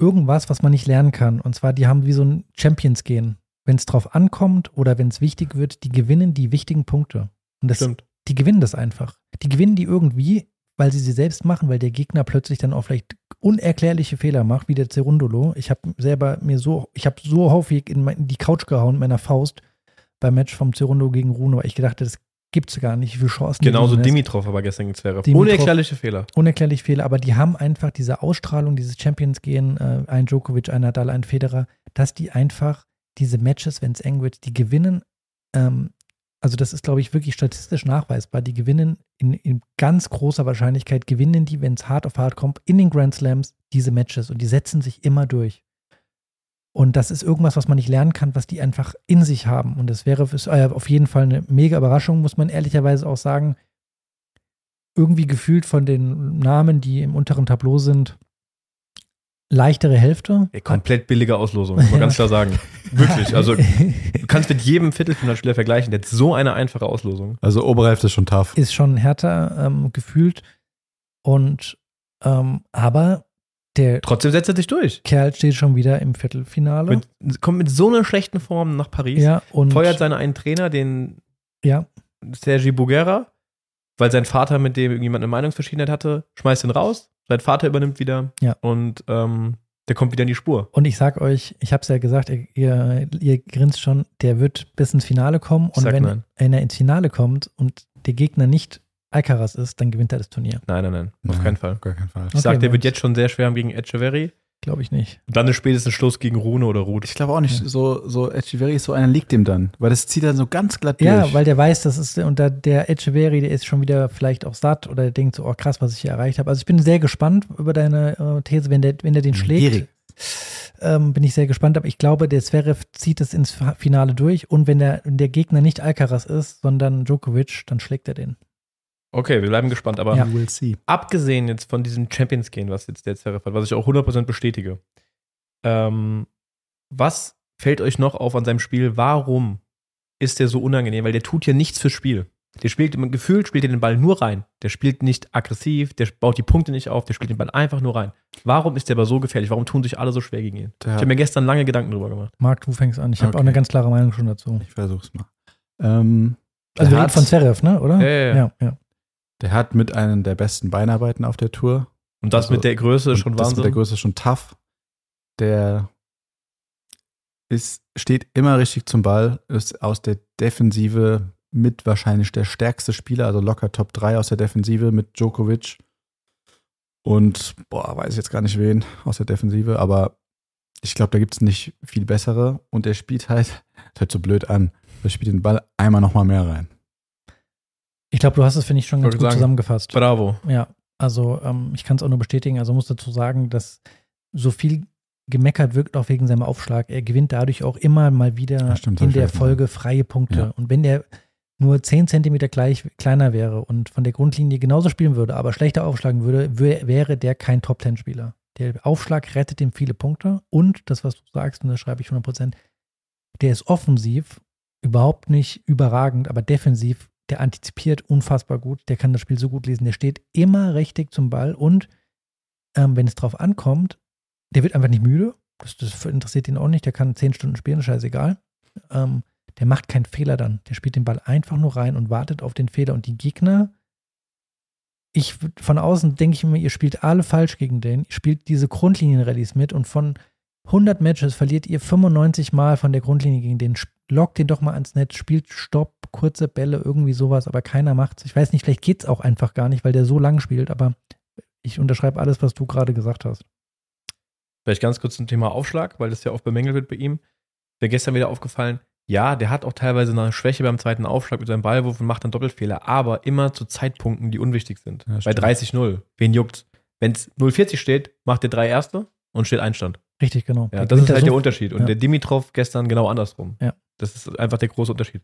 irgendwas, was man nicht lernen kann. Und zwar, die haben wie so ein Champions-Gehen. Wenn es drauf ankommt oder wenn es wichtig wird, die gewinnen die wichtigen Punkte. Und das, Stimmt. Die gewinnen das einfach. Die gewinnen die irgendwie, weil sie sie selbst machen, weil der Gegner plötzlich dann auch vielleicht unerklärliche Fehler macht, wie der Cerundolo. Ich habe selber mir so, ich habe so häufig in, mein, in die Couch gehauen mit meiner Faust beim Match vom Cerundolo gegen Runo, weil ich gedacht das gibt's gar nicht, wie viele Chancen Genauso. Dimitrov aber gestern gegen Zverev. Unerklärliche Fehler. unerklärlich Fehler, aber die haben einfach diese Ausstrahlung, dieses Champions-Gehen, äh, ein Djokovic, ein Nadal, ein Federer, dass die einfach diese Matches, wenn es eng wird, die gewinnen. Ähm, also das ist, glaube ich, wirklich statistisch nachweisbar. Die gewinnen in, in ganz großer Wahrscheinlichkeit, gewinnen die, wenn es hart auf hart kommt, in den Grand Slams diese Matches und die setzen sich immer durch. Und das ist irgendwas, was man nicht lernen kann, was die einfach in sich haben. Und das wäre äh, auf jeden Fall eine mega Überraschung, muss man ehrlicherweise auch sagen irgendwie gefühlt von den Namen, die im unteren Tableau sind, leichtere Hälfte. Ey, komplett billige Auslosung, muss man ganz klar sagen. Wirklich. Also, du kannst mit jedem Viertelfinalspieler vergleichen. Der hat so eine einfache Auslosung. Also Oberhälfte ist schon tough. ist schon härter ähm, gefühlt. Und ähm, aber der Trotzdem setzt er sich durch. Kerl steht schon wieder im Viertelfinale. Mit, kommt mit so einer schlechten Form nach Paris. ja, und Feuert seinen einen Trainer, den ja, Sergi Bugera, weil sein Vater mit dem irgendjemand eine Meinungsverschiedenheit hatte, schmeißt ihn raus. Sein Vater übernimmt wieder. Ja. Und ähm, der kommt wieder in die Spur. und ich sag euch, ich habe es ja gesagt, ihr, ihr, ihr grinst schon, der wird bis ins Finale kommen. Und sag wenn, nein. wenn er ins Finale kommt und der Gegner nicht Alcaraz ist, dann gewinnt er das Turnier. Nein, nein, nein. Auf Nein, keinen Fall. Auf gar keinen Fall. Ich sag, der wird jetzt schon sehr schwer haben gegen Echeverry. Glaube ich nicht. Und dann ist spätestens Schluss gegen Rune oder Ruth. Ich glaube auch nicht, so, so Echeverry ist so einer liegt dem dann, weil das zieht dann so ganz glatt durch. Ja, weil der weiß, das ist, und da, der Echeverry, der ist schon wieder vielleicht auch satt oder der denkt so, oh krass, was ich hier erreicht habe. Also ich bin sehr gespannt über deine äh, These, wenn der, wenn der den schlägt. Gierig. ähm, bin ich sehr gespannt, aber ich glaube, der Zverev zieht es ins Finale durch und wenn der, wenn der Gegner nicht Alcaraz ist, sondern Djokovic, dann schlägt er den. Okay, wir bleiben gespannt, aber Ja. Abgesehen jetzt von diesem Champions Gehen, was jetzt der Zverev hat, was ich auch 100% bestätige, ähm, was fällt euch noch auf an seinem Spiel? Warum ist der so unangenehm? Weil der tut hier nichts fürs Spiel. Der spielt im Gefühl, spielt er den Ball nur rein. Der spielt nicht aggressiv, der baut die Punkte nicht auf, der spielt den Ball einfach nur rein. Warum ist der aber so gefährlich? Warum tun sich alle so schwer gegen ihn? Der Ich habe mir gestern lange Gedanken drüber gemacht. Marc, du fängst an. Ich habe Okay. auch eine ganz klare Meinung schon dazu. Ich versuch's mal. Ähm, Also der, wir reden von Zverev, ne? Oder? Ja, ja, ja. ja, ja. Der hat mit einem der besten Beinarbeiten auf der Tour. Und das Also, mit der Größe schon das mit der Wahnsinn. Größe ist schon tough. Der ist, steht immer richtig zum Ball, ist aus der Defensive mit wahrscheinlich der stärkste Spieler, also locker Top 3 aus der Defensive mit Djokovic. Und, boah, weiß ich jetzt gar nicht wen aus der Defensive, aber ich glaube, da gibt es nicht viel bessere. Und der spielt halt, das hört so blöd an, der spielt den Ball einmal nochmal mehr rein. Ich glaube, du hast es, finde ich, schon ganz Wollte gut sagen. zusammengefasst. Bravo. Ja, also ähm, ich kann es auch nur bestätigen. Also muss dazu sagen, dass so viel gemeckert wirkt auch wegen seinem Aufschlag. Er gewinnt dadurch auch immer mal wieder Ja, stimmt, in ich der. Folge freie Punkte. Ja. Und wenn der nur 10 Zentimeter gleich, kleiner wäre und von der Grundlinie genauso spielen würde, aber schlechter aufschlagen würde, wär, wäre der kein Top-10-Spieler. Der Aufschlag rettet ihm viele Punkte und das, was du sagst, und das schreibe ich 100 Prozent, der ist offensiv überhaupt nicht überragend, aber defensiv, der antizipiert unfassbar gut, der kann das Spiel so gut lesen, der steht immer richtig zum Ball und ähm, wenn es drauf ankommt, der wird einfach nicht müde, das, das interessiert ihn auch nicht, der kann 10 Stunden spielen, scheißegal. Ähm, der macht keinen Fehler dann, der spielt den Ball einfach nur rein und wartet auf den Fehler. Und die Gegner, ich von außen denke ich immer, ihr spielt alle falsch gegen den, ihr spielt diese Grundlinien-Rallyes mit und von 100 Matches verliert ihr 95 Mal von der Grundlinie gegen den. Lockt den doch mal ans Netz, spielt Stopp, kurze Bälle, irgendwie sowas, aber keiner macht's. Ich weiß nicht, vielleicht geht's auch einfach gar nicht, weil der so lang spielt, aber ich unterschreibe alles, was du gerade gesagt hast. Vielleicht ganz kurz zum Thema Aufschlag, weil das ja oft bemängelt wird bei ihm. Mir gestern wieder aufgefallen, ja, der hat auch teilweise eine Schwäche beim zweiten Aufschlag mit seinem Ballwurf und macht dann Doppelfehler, aber immer zu Zeitpunkten, die unwichtig sind. Ja, bei stimmt. 30-0. Wen juckt? Wenn es 0,40 steht, macht der drei Erste und steht Einstand. Richtig, genau. Ja, das ist halt der Unterschied. Und ja. der Dimitrov gestern genau andersrum. Ja. Das ist einfach der große Unterschied.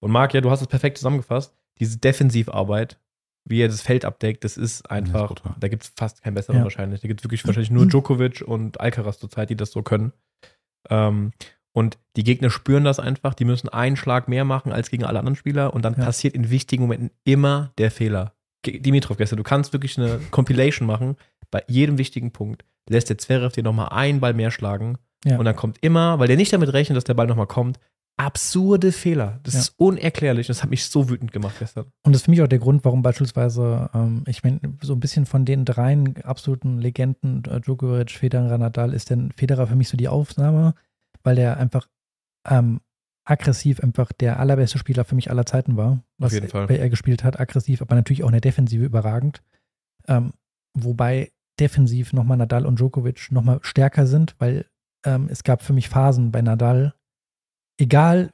Und Marc, ja, du hast es perfekt zusammengefasst. Diese Defensivarbeit, wie er das Feld abdeckt, das ist einfach, brutal. da gibt es fast keinen besseren Ja. wahrscheinlich. Da gibt es wirklich wahrscheinlich nur Djokovic und Alcaraz zurzeit, die das so können. Ähm, und die Gegner spüren das einfach, die müssen einen Schlag mehr machen als gegen alle anderen Spieler und dann Ja. passiert in wichtigen Momenten immer der Fehler. Dimitrov gestern, du kannst wirklich eine Compilation machen, bei jedem wichtigen Punkt lässt der Zverev dir nochmal einen Ball mehr schlagen Ja. und dann kommt immer, weil der nicht damit rechnet, dass der Ball nochmal kommt, absurde Fehler. Das Ja. ist unerklärlich. Das hat mich so wütend gemacht gestern. Und das ist für mich auch der Grund, warum beispielsweise, ähm, ich meine, so ein bisschen von den dreien absoluten Legenden, äh, Djokovic, Federer, Nadal, ist denn Federer für mich so die Aufnahme, weil der einfach ähm, aggressiv einfach der allerbeste Spieler für mich aller Zeiten war, was er, er gespielt hat, aggressiv, aber natürlich auch in der Defensive überragend. Ähm, wobei defensiv nochmal Nadal und Djokovic nochmal stärker sind, weil ähm, es gab für mich Phasen bei Nadal, egal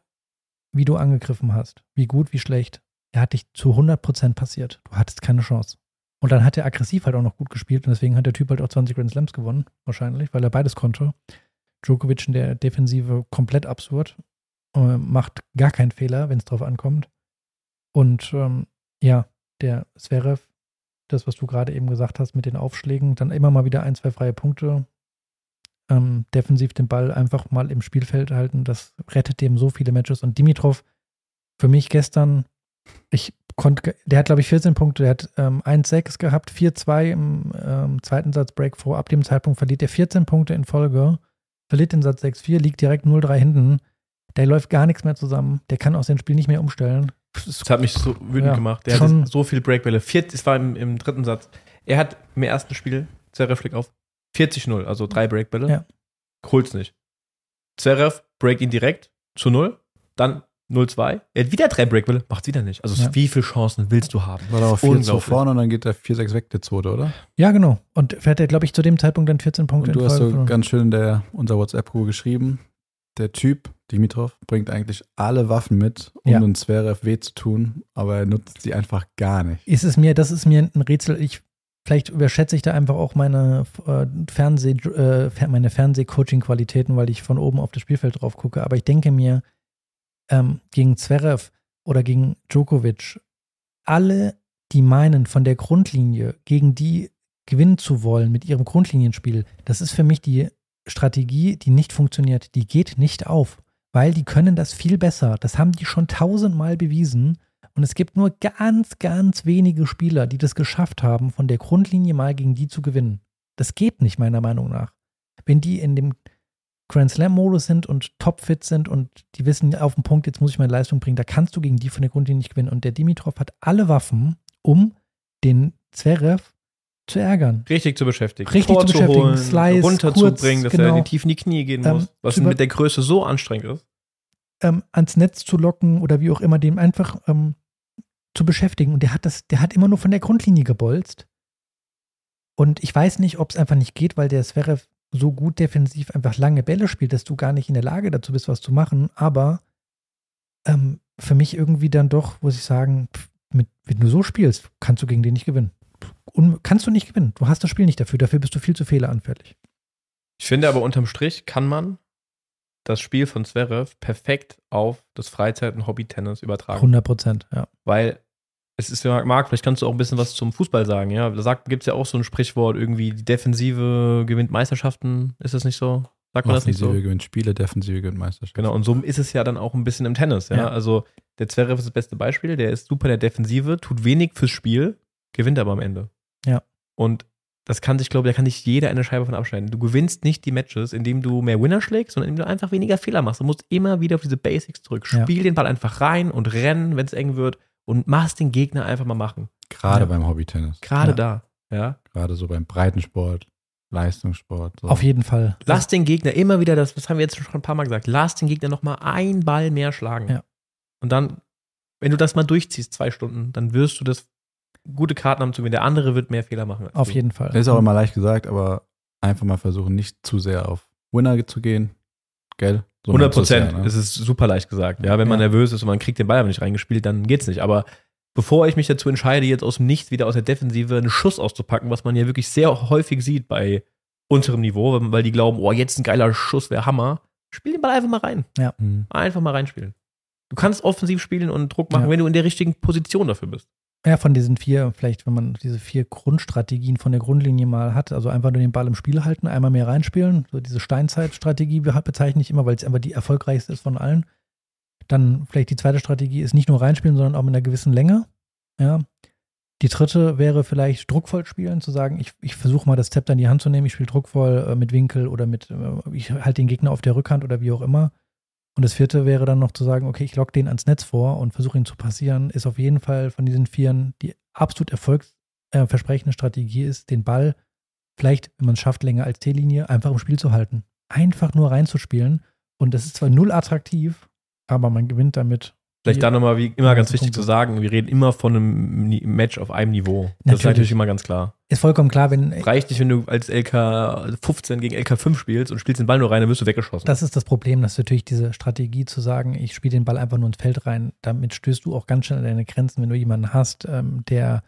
wie du angegriffen hast, wie gut, wie schlecht, er hat dich zu 100% passiert. Du hattest keine Chance. Und dann hat er aggressiv halt auch noch gut gespielt und deswegen hat der Typ halt auch 20 Grand Slams gewonnen, wahrscheinlich, weil er beides konnte. Djokovic in der Defensive komplett absurd, äh, macht gar keinen Fehler, wenn es drauf ankommt. Und ähm, ja, der Zverev, das, was du gerade eben gesagt hast mit den Aufschlägen, dann immer mal wieder ein, zwei freie Punkte. Ähm, defensiv den Ball einfach mal im Spielfeld halten, das rettet dem so viele Matches. Und Dimitrov, für mich gestern, ich konnte, der hat, glaube ich, 14 Punkte, der hat ähm, 1-6 gehabt, 4-2 im ähm, zweiten Satz Break vor. Ab dem Zeitpunkt verliert er 14 Punkte in Folge, verliert den Satz 6-4, liegt direkt 0-3 hinten. Der läuft gar nichts mehr zusammen. Der kann aus dem Spiel nicht mehr umstellen. Das hat mich so wütend Ja, gemacht. Der schon- hatte so viel Breakbälle. Vier, es war im, im dritten Satz. Er hat im ersten Spiel, Zverev schlägt auf, 40-0, also drei Breakbälle. Ja. Holt's nicht. Zverev breakt ihn direkt zu 0, dann 0-2. Er hat wieder drei Breakbälle, macht's wieder nicht. Also Ja. wie viele Chancen willst du haben? War da auch 4 zu vorne und dann geht der 4-6 weg, der zweite, oder? Ja, genau. Und hat er, glaube ich, zu dem Zeitpunkt dann 14 Punkte Und du hast Folge so ganz schön in der, unser WhatsApp-Crew geschrieben, der Typ, Dimitrov, bringt eigentlich alle Waffen mit, um Ja. den Zverev weh zu tun, aber er nutzt sie einfach gar nicht. ist es mir, das ist mir ein Rätsel. Ich vielleicht überschätze ich da einfach auch meine äh, Fernseh, äh, meine Fernseh-Coaching-Qualitäten, weil ich von oben auf das Spielfeld drauf gucke. Aber ich denke mir, ähm, gegen Zverev oder gegen Djokovic, alle, die meinen, von der Grundlinie gegen die gewinnen zu wollen mit ihrem Grundlinienspiel, das ist für mich die Strategie, die nicht funktioniert. Die geht nicht auf, weil die können das viel besser. Das haben die schon tausendmal bewiesen. Und es gibt nur ganz, ganz wenige Spieler, die das geschafft haben, von der Grundlinie mal gegen die zu gewinnen. Das geht nicht, meiner Meinung nach. Wenn die in dem Grand Slam-Modus sind und topfit sind und die wissen auf den Punkt, jetzt muss ich meine Leistung bringen, da kannst du gegen die von der Grundlinie nicht gewinnen. Und der Dimitrov hat alle Waffen, um den Zverev zu ärgern. Richtig zu beschäftigen. Richtig Tor zu beschäftigen, holen, Slice, runterzubringen, kurz, dass er genau. in die tief in die Knie gehen Ähm, muss, was mit der Größe so anstrengend ist. ähm, ans Netz zu locken oder wie auch immer, dem einfach ähm, zu beschäftigen. Und der hat das, der hat immer nur von der Grundlinie gebolzt. Und ich weiß nicht, ob es einfach nicht geht, weil der Zverev so gut defensiv einfach lange Bälle spielt, dass du gar nicht in der Lage dazu bist, was zu machen. Aber ähm, für mich irgendwie dann doch, muss ich sagen, mit, wenn du so spielst, kannst du gegen den nicht gewinnen. Un kannst du nicht gewinnen. Du hast das Spiel nicht dafür. Dafür bist du viel zu fehleranfällig. Ich finde aber unterm Strich kann man das Spiel von Zverev perfekt auf das Freizeit- und Hobby-Tennis übertragen. 100 Prozent, ja. Weil es ist ja, Marc, vielleicht kannst du auch ein bisschen was zum Fußball sagen, ja. Da gibt es ja auch so ein Sprichwort, irgendwie, die Defensive gewinnt Meisterschaften, ist das nicht so? Sagt man das nicht so? Offensive gewinnt Spiele, Defensive gewinnt Meisterschaft. Genau, und so ist es ja dann auch ein bisschen im Tennis, ja. Ja. Also der Zverev ist das beste Beispiel, der ist super in der Defensive, tut wenig fürs Spiel, gewinnt aber am Ende. Ja. Und das kann sich, glaube ich, da kann sich jeder eine Scheibe von abschneiden. Du gewinnst nicht die Matches, indem du mehr Winner schlägst, sondern indem du einfach weniger Fehler machst. Du musst immer wieder auf diese Basics zurück. Ja. Spiel den Ball einfach rein und rennen, wenn es eng wird und machst den Gegner einfach mal machen. Gerade Ja. beim Hobbytennis. Gerade Ja. da. Ja. Gerade so beim Breitensport, Leistungssport. So. Auf jeden Fall. Lass den Gegner immer wieder, das, das haben wir jetzt schon ein paar Mal gesagt, lass den Gegner nochmal einen Ball mehr schlagen. Ja. Und dann, wenn du das mal durchziehst, zwei Stunden, dann wirst du das gute Karten haben zu gewinnen. Der andere wird mehr Fehler machen. als Auf du. jeden Fall. Das ist auch immer leicht gesagt, aber einfach mal versuchen, nicht zu sehr auf Winner zu gehen. Gell? So 100 meinst du's Prozent. ja, ne? Es ist super leicht gesagt. Ja, wenn man Ja. nervös ist und man kriegt den Ball aber nicht reingespielt, dann geht's nicht. Aber bevor ich mich dazu entscheide, jetzt aus dem Nichts wieder aus der Defensive einen Schuss auszupacken, was man ja wirklich sehr häufig sieht bei unterem Niveau, weil die glauben, oh, jetzt ein geiler Schuss wäre Hammer. Spiel den Ball einfach mal rein. Hm. Einfach mal reinspielen. Du kannst offensiv spielen und Druck machen, Ja. wenn du in der richtigen Position dafür bist. Ja, von diesen vier, vielleicht, wenn man diese vier Grundstrategien von der Grundlinie mal hat, also einfach nur den Ball im Spiel halten, einmal mehr reinspielen, so diese Steinzeitstrategie be- bezeichne ich immer, weil es einfach die erfolgreichste ist von allen. Dann vielleicht die zweite Strategie ist nicht nur reinspielen, sondern auch mit einer gewissen Länge. Ja. Die dritte wäre vielleicht druckvoll spielen, zu sagen, ich, ich versuche mal das Zepter in die Hand zu nehmen, ich spiele druckvoll äh, mit Winkel oder mit, äh, ich halte den Gegner auf der Rückhand oder wie auch immer. Und das vierte wäre dann noch zu sagen, okay, ich lock den ans Netz vor und versuche ihn zu passieren, ist auf jeden Fall von diesen Vieren die absolut erfolgsversprechende Strategie ist, den Ball vielleicht, wenn man es schafft, länger als T-Linie, einfach im Spiel zu halten. Einfach nur reinzuspielen. Und das ist zwar null attraktiv, aber man gewinnt damit. Vielleicht da nochmal, wie immer ganz wichtig Punkte. zu sagen, wir reden immer von einem Match auf einem Niveau. Das ist Natürlich. natürlich immer ganz klar. Ist vollkommen klar, wenn Reicht nicht, wenn du als LK 15 gegen LK 5 spielst und spielst den Ball nur rein, dann wirst du weggeschossen. Das ist das Problem, dass natürlich diese Strategie zu sagen, ich spiele den Ball einfach nur ins Feld rein, damit stößt du auch ganz schnell an deine Grenzen, wenn du jemanden hast, ähm, der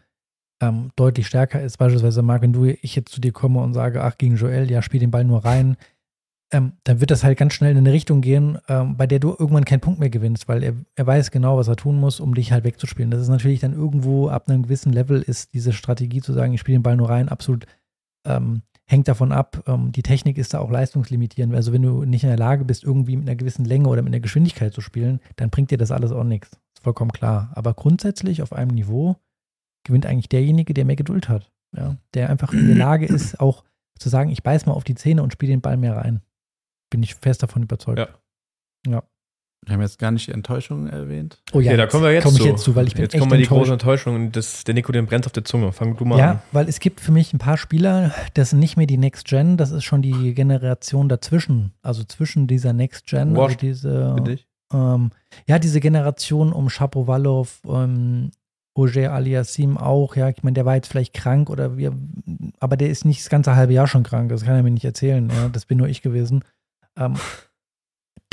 ähm, deutlich stärker ist. Beispielsweise, Marc, wenn du, ich jetzt zu dir komme und sage, ach, gegen Joel, ja, spiel den Ball nur rein, ähm, dann wird das halt ganz schnell in eine Richtung gehen, ähm, bei der du irgendwann keinen Punkt mehr gewinnst, weil er, er weiß genau, was er tun muss, um dich halt wegzuspielen. Das ist natürlich dann irgendwo ab einem gewissen Level ist diese Strategie zu sagen, ich spiele den Ball nur rein, absolut ähm, hängt davon ab. Ähm, die Technik ist da auch leistungslimitierend. Also wenn du nicht in der Lage bist, irgendwie mit einer gewissen Länge oder mit einer Geschwindigkeit zu spielen, dann bringt dir das alles auch nichts. Ist vollkommen klar. Aber grundsätzlich auf einem Niveau gewinnt eigentlich derjenige, der mehr Geduld hat. Ja? Der einfach in der Lage ist, auch zu sagen, ich beiß mal auf die Zähne und spiele den Ball mehr rein. Bin ich fest davon überzeugt. Ja. Wir haben jetzt gar nicht die Enttäuschung erwähnt. Oh ja, da kommen wir jetzt komm ich zu. jetzt zu, weil ich bin jetzt echt kommen wir die große Enttäuschung und das, der Nico, den brennt auf der Zunge. Fang du mal Ja, an. weil es gibt für mich ein paar Spieler, das sind nicht mehr die Next Gen, das ist schon die Generation dazwischen. Also zwischen dieser Next Gen, also Washed, diese, Für dich? ähm, ja, diese Generation um Shapovalov, ähm, Roger Aliassim auch, ja, ich meine, der war jetzt vielleicht krank oder wir, aber der ist nicht das ganze halbe Jahr schon krank, das kann er mir nicht erzählen, ja, das bin nur ich gewesen. Ähm,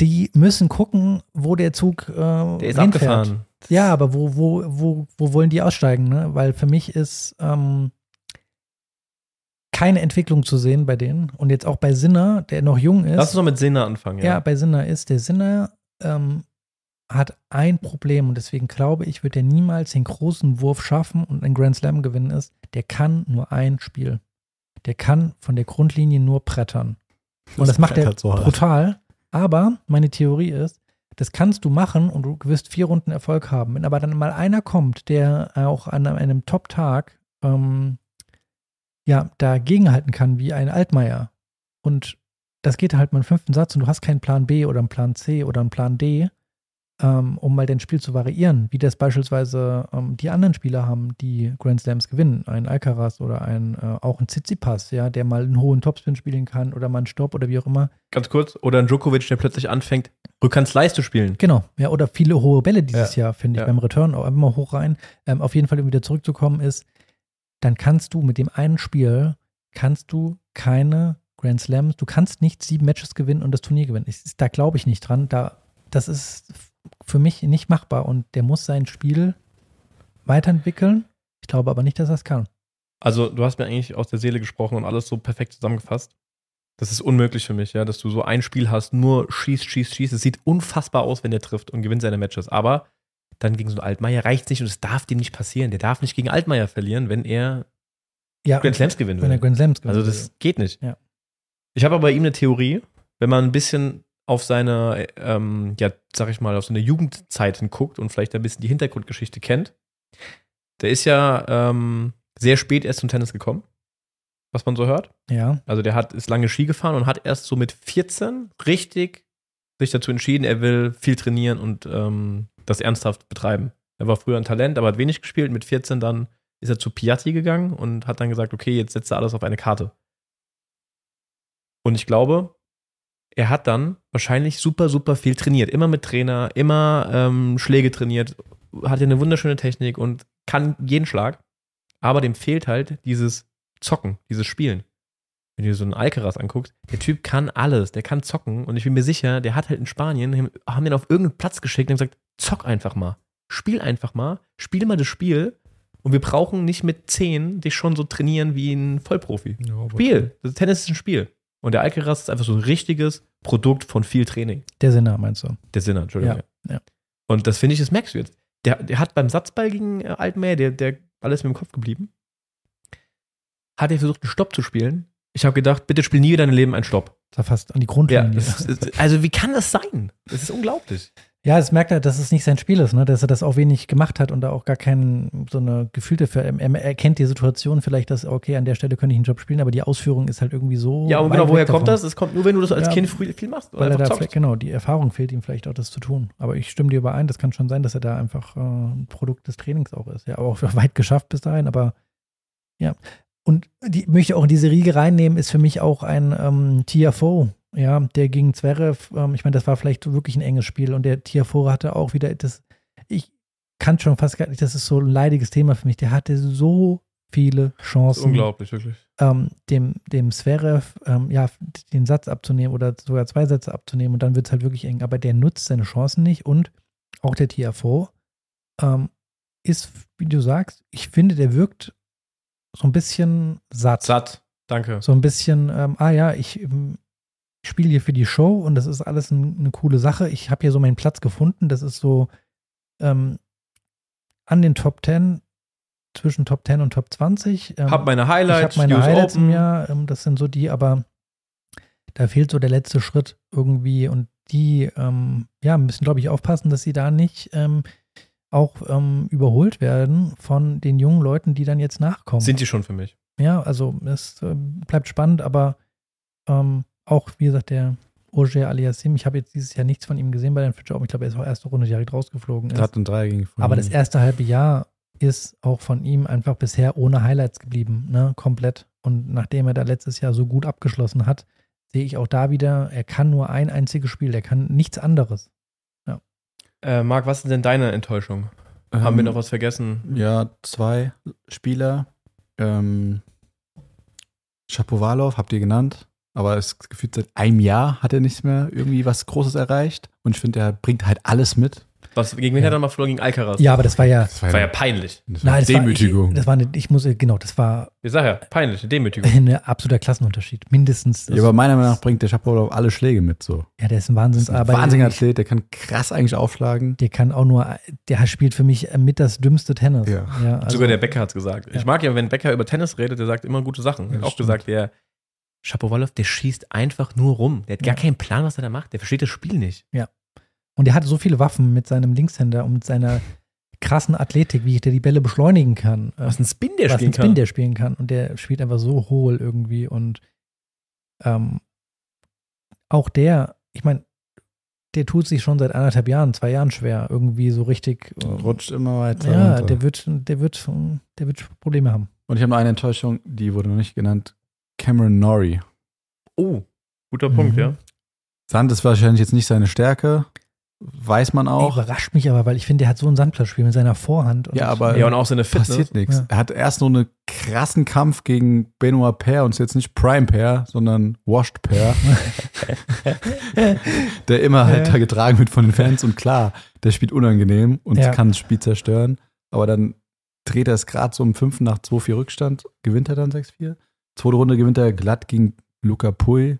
die müssen gucken, wo der Zug äh, Der ist hinfährt. abgefahren. Ja, aber wo, wo, wo, wo wollen die aussteigen? Ne? Weil für mich ist, ähm, keine Entwicklung zu sehen bei denen. Und jetzt auch bei Sinner, der noch jung ist. Lass uns doch mit Sinner anfangen. ja. Ja, bei Sinner ist, der Sinner ähm, hat ein Problem und deswegen glaube ich, wird er niemals den großen Wurf schaffen und einen Grand Slam gewinnen ist. Der kann nur ein Spiel. Der kann von der Grundlinie nur brettern. Und das, macht er halt so brutal. Aber meine Theorie ist, das kannst du machen und du wirst vier Runden Erfolg haben. Wenn aber dann mal einer kommt, der auch an einem Top-Tag ähm, ja, dagegenhalten kann, wie ein Altmaier. Und das geht halt mal im fünften Satz und du hast keinen Plan B oder einen Plan C oder einen Plan D, um mal dein Spiel zu variieren, wie das beispielsweise ähm, die anderen Spieler haben, die Grand Slams gewinnen. Ein Alcaraz oder ein, äh, auch ein Tsitsipas, ja, der mal einen hohen Topspin spielen kann oder mal einen Stopp oder wie auch immer. ganz kurz. Oder ein Djokovic, der plötzlich anfängt, Rückhandsleih zu spielen. Genau, ja, oder viele hohe Bälle dieses Ja, Jahr, finde ich, ja. beim Return auch immer hoch rein. Ähm, auf jeden Fall, um wieder zurückzukommen, ist, dann kannst du mit dem einen Spiel, kannst du keine Grand Slams, du kannst nicht sieben Matches gewinnen und das Turnier gewinnen. Ich, da glaube ich nicht dran. Da, das ist für mich nicht machbar und der muss sein Spiel weiterentwickeln. Ich glaube aber nicht, dass er es kann. Also, du hast mir eigentlich aus der Seele gesprochen und alles so perfekt zusammengefasst. Das ist unmöglich für mich, ja, dass du so ein Spiel hast, nur schießt, schießt, schießt. Es sieht unfassbar aus, wenn der trifft und gewinnt seine Matches. Aber dann gegen so einen Altmaier reicht es nicht und es darf dem nicht passieren. Der darf nicht gegen Altmaier verlieren, wenn er Ja, Grand Slams gewinnen wenn er will. Grand Slams gewinnt. Also, das geht nicht. Ja. Ich habe aber bei ihm eine Theorie, wenn man ein bisschen auf seine, ähm, ja, sag ich mal, auf seine Jugendzeiten guckt und vielleicht ein bisschen die Hintergrundgeschichte kennt. Der ist ja ähm, sehr spät erst zum Tennis gekommen, was man so hört. ja, Also der hat, ist lange Ski gefahren und hat erst so mit 14 richtig sich dazu entschieden, er will viel trainieren und ähm, das ernsthaft betreiben. Er war früher ein Talent, aber hat wenig gespielt. Mit 14 dann ist er zu Piatti gegangen und hat dann gesagt, okay, jetzt setzt er alles auf eine Karte. Und ich glaube, er hat dann wahrscheinlich super, super viel trainiert. Immer mit Trainer, immer ähm, Schläge trainiert, hat ja eine wunderschöne Technik und kann jeden Schlag. Aber dem fehlt halt dieses Zocken, dieses Spielen. Wenn du dir so einen Alcaraz anguckst, der Typ kann alles, der kann zocken und ich bin mir sicher, der hat halt in Spanien, haben den auf irgendeinen Platz geschickt und gesagt, zock einfach mal, spiel einfach mal, spiel mal das Spiel und wir brauchen nicht mit 10 dich schon so trainieren wie ein Vollprofi. Spiel, das Tennis ist ein Spiel. Und der Alcaraz ist einfach so ein richtiges Produkt von viel Training. der Sinner meinst du. Der Sinner, Entschuldigung. Ja, ja. Und das finde ich, das merkst du jetzt. Der, der hat beim Satzball gegen äh, Altmaier, der, der alles mit dem Kopf geblieben, hat er versucht, einen Stopp zu spielen. Ich habe gedacht, bitte spiel nie in deinem Leben einen Stopp. Das war fast an die Ja, Grundlinie. das ist, also wie kann das sein? Das ist unglaublich. Ja, es merkt er, dass es nicht sein Spiel ist, ne? dass er das auch wenig gemacht hat und da auch gar kein so eine Gefühl dafür. Er, er erkennt die Situation vielleicht, dass, okay, an der Stelle könnte ich einen Job spielen, aber die Ausführung ist halt irgendwie so. Ja, und genau, woher kommt davon. das? Es kommt nur, wenn du das als Ja, Kind früh viel machst. oder Weil er da genau, die Erfahrung fehlt ihm vielleicht auch, das zu tun. Aber ich stimme dir überein, das kann schon sein, dass er da einfach äh, ein Produkt des Trainings auch ist. Ja, aber auch weit geschafft bis dahin, aber ja. Und die möchte auch in diese Riege reinnehmen, ist für mich auch ein ähm, TFO. Ja, der gegen Zverev, ähm, ich meine, das war vielleicht wirklich ein enges Spiel und der TFO hatte auch wieder das, ich kann schon fast gar nicht, das ist so ein leidiges Thema für mich. Der hatte so viele Chancen unglaublich, wirklich. ähm, dem, dem Zverev ähm, ja, den Satz abzunehmen oder sogar zwei Sätze abzunehmen und dann wird es halt wirklich eng. Aber der nutzt seine Chancen nicht und auch der TFO ähm, ist, wie du sagst, ich finde, der wirkt so ein bisschen satt. Satt. Danke. So ein bisschen, ähm, ah ja, ich, ähm, ich spiele hier für die Show und das ist alles ein, eine coole Sache. Ich habe hier so meinen Platz gefunden. Das ist so ähm, an den Top 10, zwischen Top 10 und Top 20. Ähm, Hab meine ich Highlights, habe meine US Highlights Open. im Jahr, ähm, das sind so die, aber da fehlt so der letzte Schritt irgendwie und die, ähm, ja, müssen, glaube ich, aufpassen, dass sie da nicht ähm, auch ähm, überholt werden von den jungen Leuten, die dann jetzt nachkommen. Sind die schon für mich. ja, also es äh, bleibt spannend, aber ähm, auch, wie gesagt, der Ogier Aliassim, ich habe jetzt dieses Jahr nichts von ihm gesehen bei den Future Open. Ich glaube, er ist auch erste Runde direkt rausgeflogen. Der Ist. hat einen Dreier gegen Aber das erste halbe Jahr ist auch von ihm einfach bisher ohne Highlights geblieben, ne, komplett. Und nachdem er da letztes Jahr so gut abgeschlossen hat, sehe ich auch da wieder, er kann nur ein einziges Spiel, er kann nichts anderes. Äh, Marc, was ist denn deine Enttäuschung? Ähm, Haben wir noch was vergessen? Ja, zwei Spieler. Ähm, Shapovalov habt ihr genannt, aber es gefühlt seit einem Jahr hat er nicht mehr irgendwie was Großes erreicht. Und ich finde, er bringt halt alles mit. Was, gegen wen Ja. hat er mal verloren? Gegen Alcaraz. Ja, aber das war ja. Das war, ja peinlich. das war Nein, das Demütigung. War, ich, das war eine, ich muss, genau, das war Ich sag ja, peinlich, eine Demütigung. ein absoluter Klassenunterschied. Mindestens. ja, aber meiner Meinung nach bringt der Shapovalov alle Schläge mit so. ja, der ist ein Das ist ein Wahnsinnsarbeiter. Wahnsinnsathlet, der kann krass eigentlich aufschlagen. Der kann auch nur, der spielt für mich mit das dümmste Tennis. Ja. also, Sogar der Becker hat es gesagt. Ja. Ich mag ja, wenn Becker über Tennis redet, der sagt immer gute Sachen. Er hat Ja, auch stimmt. gesagt, der Shapovalov, der schießt einfach nur rum. Der hat gar Ja. keinen Plan, was er da macht. Der versteht das Spiel nicht. Und der hat so viele Waffen mit seinem Linkshänder und mit seiner krassen Athletik, wie der die Bälle beschleunigen kann. äh, Was ein Spin der was spielen ein Spin kann. der spielen kann. Und der spielt einfach so hohl irgendwie. Und ähm, auch der, ich meine, der tut sich schon seit anderthalb Jahren, zwei Jahren schwer, irgendwie so richtig. äh, Rutscht immer weiter. Ja, runter. der wird, der wird, der wird Probleme haben. Und ich habe noch eine Enttäuschung, die wurde noch nicht genannt. Cameron Norrie. Oh, guter Punkt, Mhm. ja. Sand ist wahrscheinlich jetzt nicht seine Stärke. Weiß man Auch. auch. Überrascht mich aber, weil ich finde, der hat so ein Sandplatzspiel mit seiner Vorhand. Und, Ja, aber- Ja, und auch seine Fitness. Passiert nichts. Ja. Er hat erst noch einen krassen Kampf gegen Benoit Paire und ist jetzt nicht Prime Paire, sondern Washed Paire, der immer halt Ja. da getragen wird von den Fans. Und klar, der spielt unangenehm und Ja. kann das Spiel zerstören. Aber dann dreht er es gerade so um 5 nach 2-4 Rückstand, gewinnt er dann 6-4. Zweite Runde gewinnt er glatt gegen Luca Pui.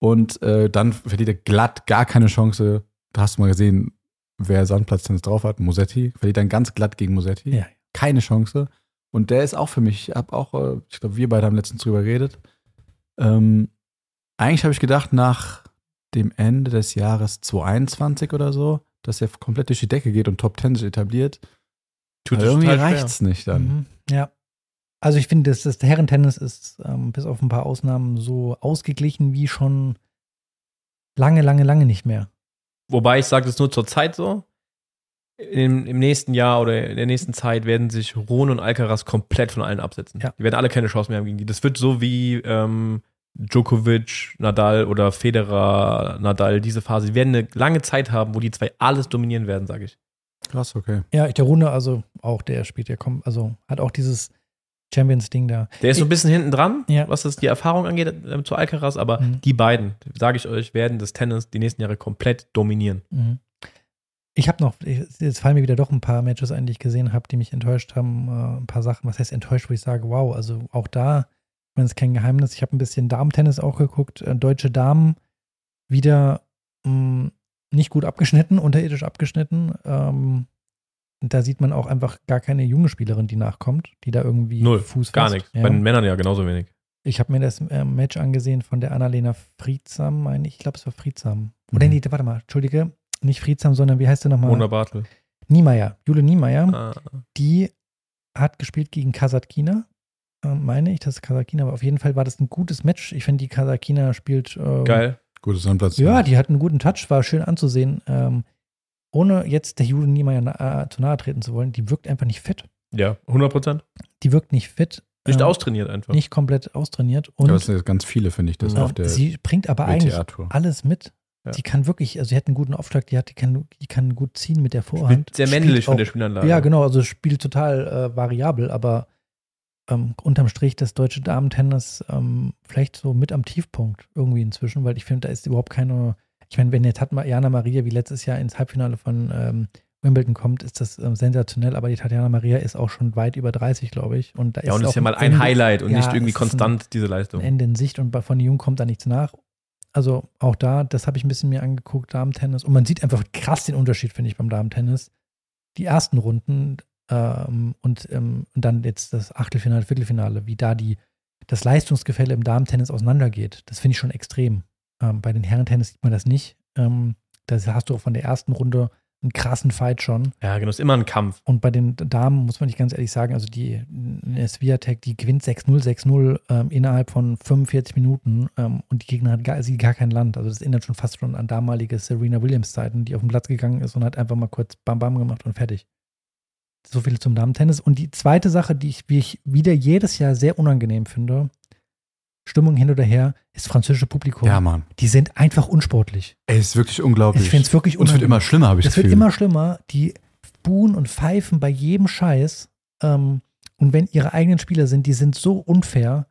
Und äh, dann verliert er glatt gar keine Chance. Da hast du mal gesehen, wer Sandplatztennis drauf hat. Musetti. Verliert dann ganz glatt gegen Musetti. Ja. Keine Chance. Und der ist auch für mich, ich habe auch, äh, ich glaube, wir beide haben letztens drüber geredet. Ähm, eigentlich habe ich gedacht, nach dem Ende des Jahres 2021 oder so, dass er komplett durch die Decke geht und Top 10 sich etabliert. Tut Aber irgendwie reicht es nicht dann. Mhm. Ja. Also ich finde, das, das Herrentennis ist ähm, bis auf ein paar Ausnahmen so ausgeglichen wie schon lange, lange, lange nicht mehr. Wobei ich sage das nur zur Zeit so. Im, Im nächsten Jahr oder in der nächsten Zeit werden sich Rune und Alcaraz komplett von allen absetzen. Ja. Die werden alle keine Chance mehr haben gegen die. Das wird so wie ähm, Djokovic, Nadal oder Federer, Nadal, diese Phase. Die werden eine lange Zeit haben, wo die zwei alles dominieren werden, sage ich. Krass, okay. Ja, der Rune, also auch der spielt ja, kommt, also hat auch dieses Champions-Ding da. Der ist so ein bisschen hinten dran, Ja. was das die Erfahrung angeht äh, zu Alcaraz, aber Mhm. die beiden, sage ich euch, werden das Tennis die nächsten Jahre komplett dominieren. Mhm. Ich habe noch, jetzt fallen mir wieder doch ein paar Matches ein, die ich gesehen habe, die mich enttäuscht haben. Äh, ein paar Sachen, was heißt enttäuscht, wo ich sage, wow, also auch da, ich meine, es ist kein Geheimnis. Ich habe ein bisschen Damen-Tennis auch geguckt. Äh, deutsche Damen wieder mh, nicht gut abgeschnitten, unterirdisch abgeschnitten. Ähm, da sieht man auch einfach gar keine junge Spielerin, die nachkommt, die da irgendwie Null, Fuß Gar nichts. Ja. Bei den Männern ja genauso wenig. Ich habe mir das äh, Match angesehen von der Annalena Friedsam, meine ich. Ich glaube, es war Friedsam. Oder Mhm. nee, warte mal, entschuldige. Nicht Friedsam, sondern wie heißt der nochmal? Mona Bartel. Niemeyer. Jule Niemeyer. Ah, Die hat gespielt gegen Kasatkina, äh, meine ich, das ist Kasatkina, aber auf jeden Fall war das ein gutes Match. Ich finde, die Kasatkina spielt. ähm, geil. Gutes Sandplatz. Ja, die hat einen guten Touch, war schön anzusehen. Ähm, ohne jetzt der Jule Niemeyer äh, zu nahe treten zu wollen, die wirkt einfach nicht fit. Ja, 100 Prozent. Die wirkt nicht fit. Nicht ähm, austrainiert einfach. Nicht komplett austrainiert. Und Aber das sind ganz viele, finde ich, das Ja. auf der sie bringt aber eigentlich alles mit. Ja. Die kann wirklich, also sie hat einen guten Aufschlag, die, hat, die, kann, die kann gut ziehen mit der Vorhand. Spielt sehr männlich von auch- der Spielanlage. Ja, genau, also spielt total äh, variabel, aber ähm, unterm Strich das deutsche Damen-Tennis ähm, vielleicht so mit am Tiefpunkt irgendwie inzwischen, weil ich finde, da ist überhaupt keine, ich meine, wenn jetzt Tatjana Maria wie letztes Jahr ins Halbfinale von ähm, Wimbledon kommt, ist das ähm, sensationell, aber die Tatjana Maria ist auch schon weit über 30, glaube ich. Und da Ja, und auch ist ja mal ein Ende- Highlight und Ja, nicht irgendwie ist ein- konstant diese ein Leistung. Ende in Sicht und von Jungen kommt da nichts nach. Also auch da, das habe ich ein bisschen mir angeguckt, Damen-Tennis. Und man sieht einfach krass den Unterschied, finde ich, beim Damen-Tennis. Die ersten Runden ähm, und, ähm, und dann jetzt das Achtelfinale, Viertelfinale, wie da die, das Leistungsgefälle im Damen-Tennis auseinandergeht. Das finde ich schon extrem. Ähm, bei den Herren-Tennis sieht man das nicht. Ähm, da hast du auch von der ersten Runde einen krassen Fight schon. Ja, genau, ist immer ein Kampf. Und bei den Damen muss man nicht ganz ehrlich sagen, also die Sviatek, die gewinnt 6-0, 6-0 ähm, innerhalb von 45 Minuten ähm, und die Gegner hat gar, sie gar kein Land. Also das erinnert schon fast schon an damalige Serena Williams Zeiten, die auf den Platz gegangen ist und hat einfach mal kurz Bam Bam gemacht und fertig. So viel zum Damen-Tennis. Und die zweite Sache, die ich, wie ich wieder jedes Jahr sehr unangenehm finde, Stimmung hin oder her, ist französische Publikum. Ja, Mann. Die sind einfach unsportlich. Ey, ist wirklich unglaublich. Ich finde es wirklich Und es wird immer schlimmer, habe ich das, Das wird immer schlimmer. Die buhen und pfeifen bei jedem Scheiß. Ähm, und wenn ihre eigenen Spieler sind, die sind so unfair.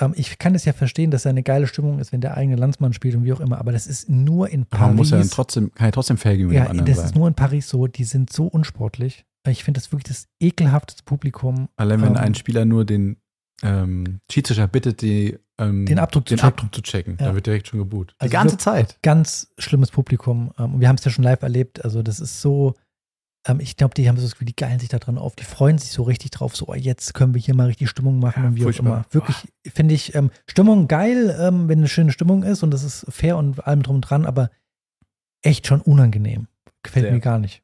ähm, ich kann es ja verstehen, dass da eine geile Stimmung ist, wenn der eigene Landsmann spielt und wie auch immer, aber das ist nur in Aber Paris. man muss ja dann trotzdem, kann ja trotzdem fair gegenüber ja, dem anderen das sein. ist nur in Paris so, die sind so unsportlich. Ich finde das wirklich das ekelhafteste Publikum. Allein wenn ähm, ein Spieler nur den ähm, Schiedsrichter bittet, die, ähm, Den Abdruck zu den checken. Abdruck zu checken, Ja. da wird direkt schon geboot. Also die ganze Zeit. Ganz schlimmes Publikum. Ähm, und wir haben es ja schon live erlebt. Also, das ist so. Ähm, ich glaube, die haben so das Gefühl, die geilen sich da dran auf. Die freuen sich so richtig drauf. So, oh, jetzt können wir hier mal richtig Stimmung machen Ja, und wie furchtbar. auch immer. Wirklich, finde ich, ähm, Stimmung geil, ähm, wenn eine schöne Stimmung ist und das ist fair und allem drum und dran, aber echt schon unangenehm. Gefällt Sehr. mir gar nicht.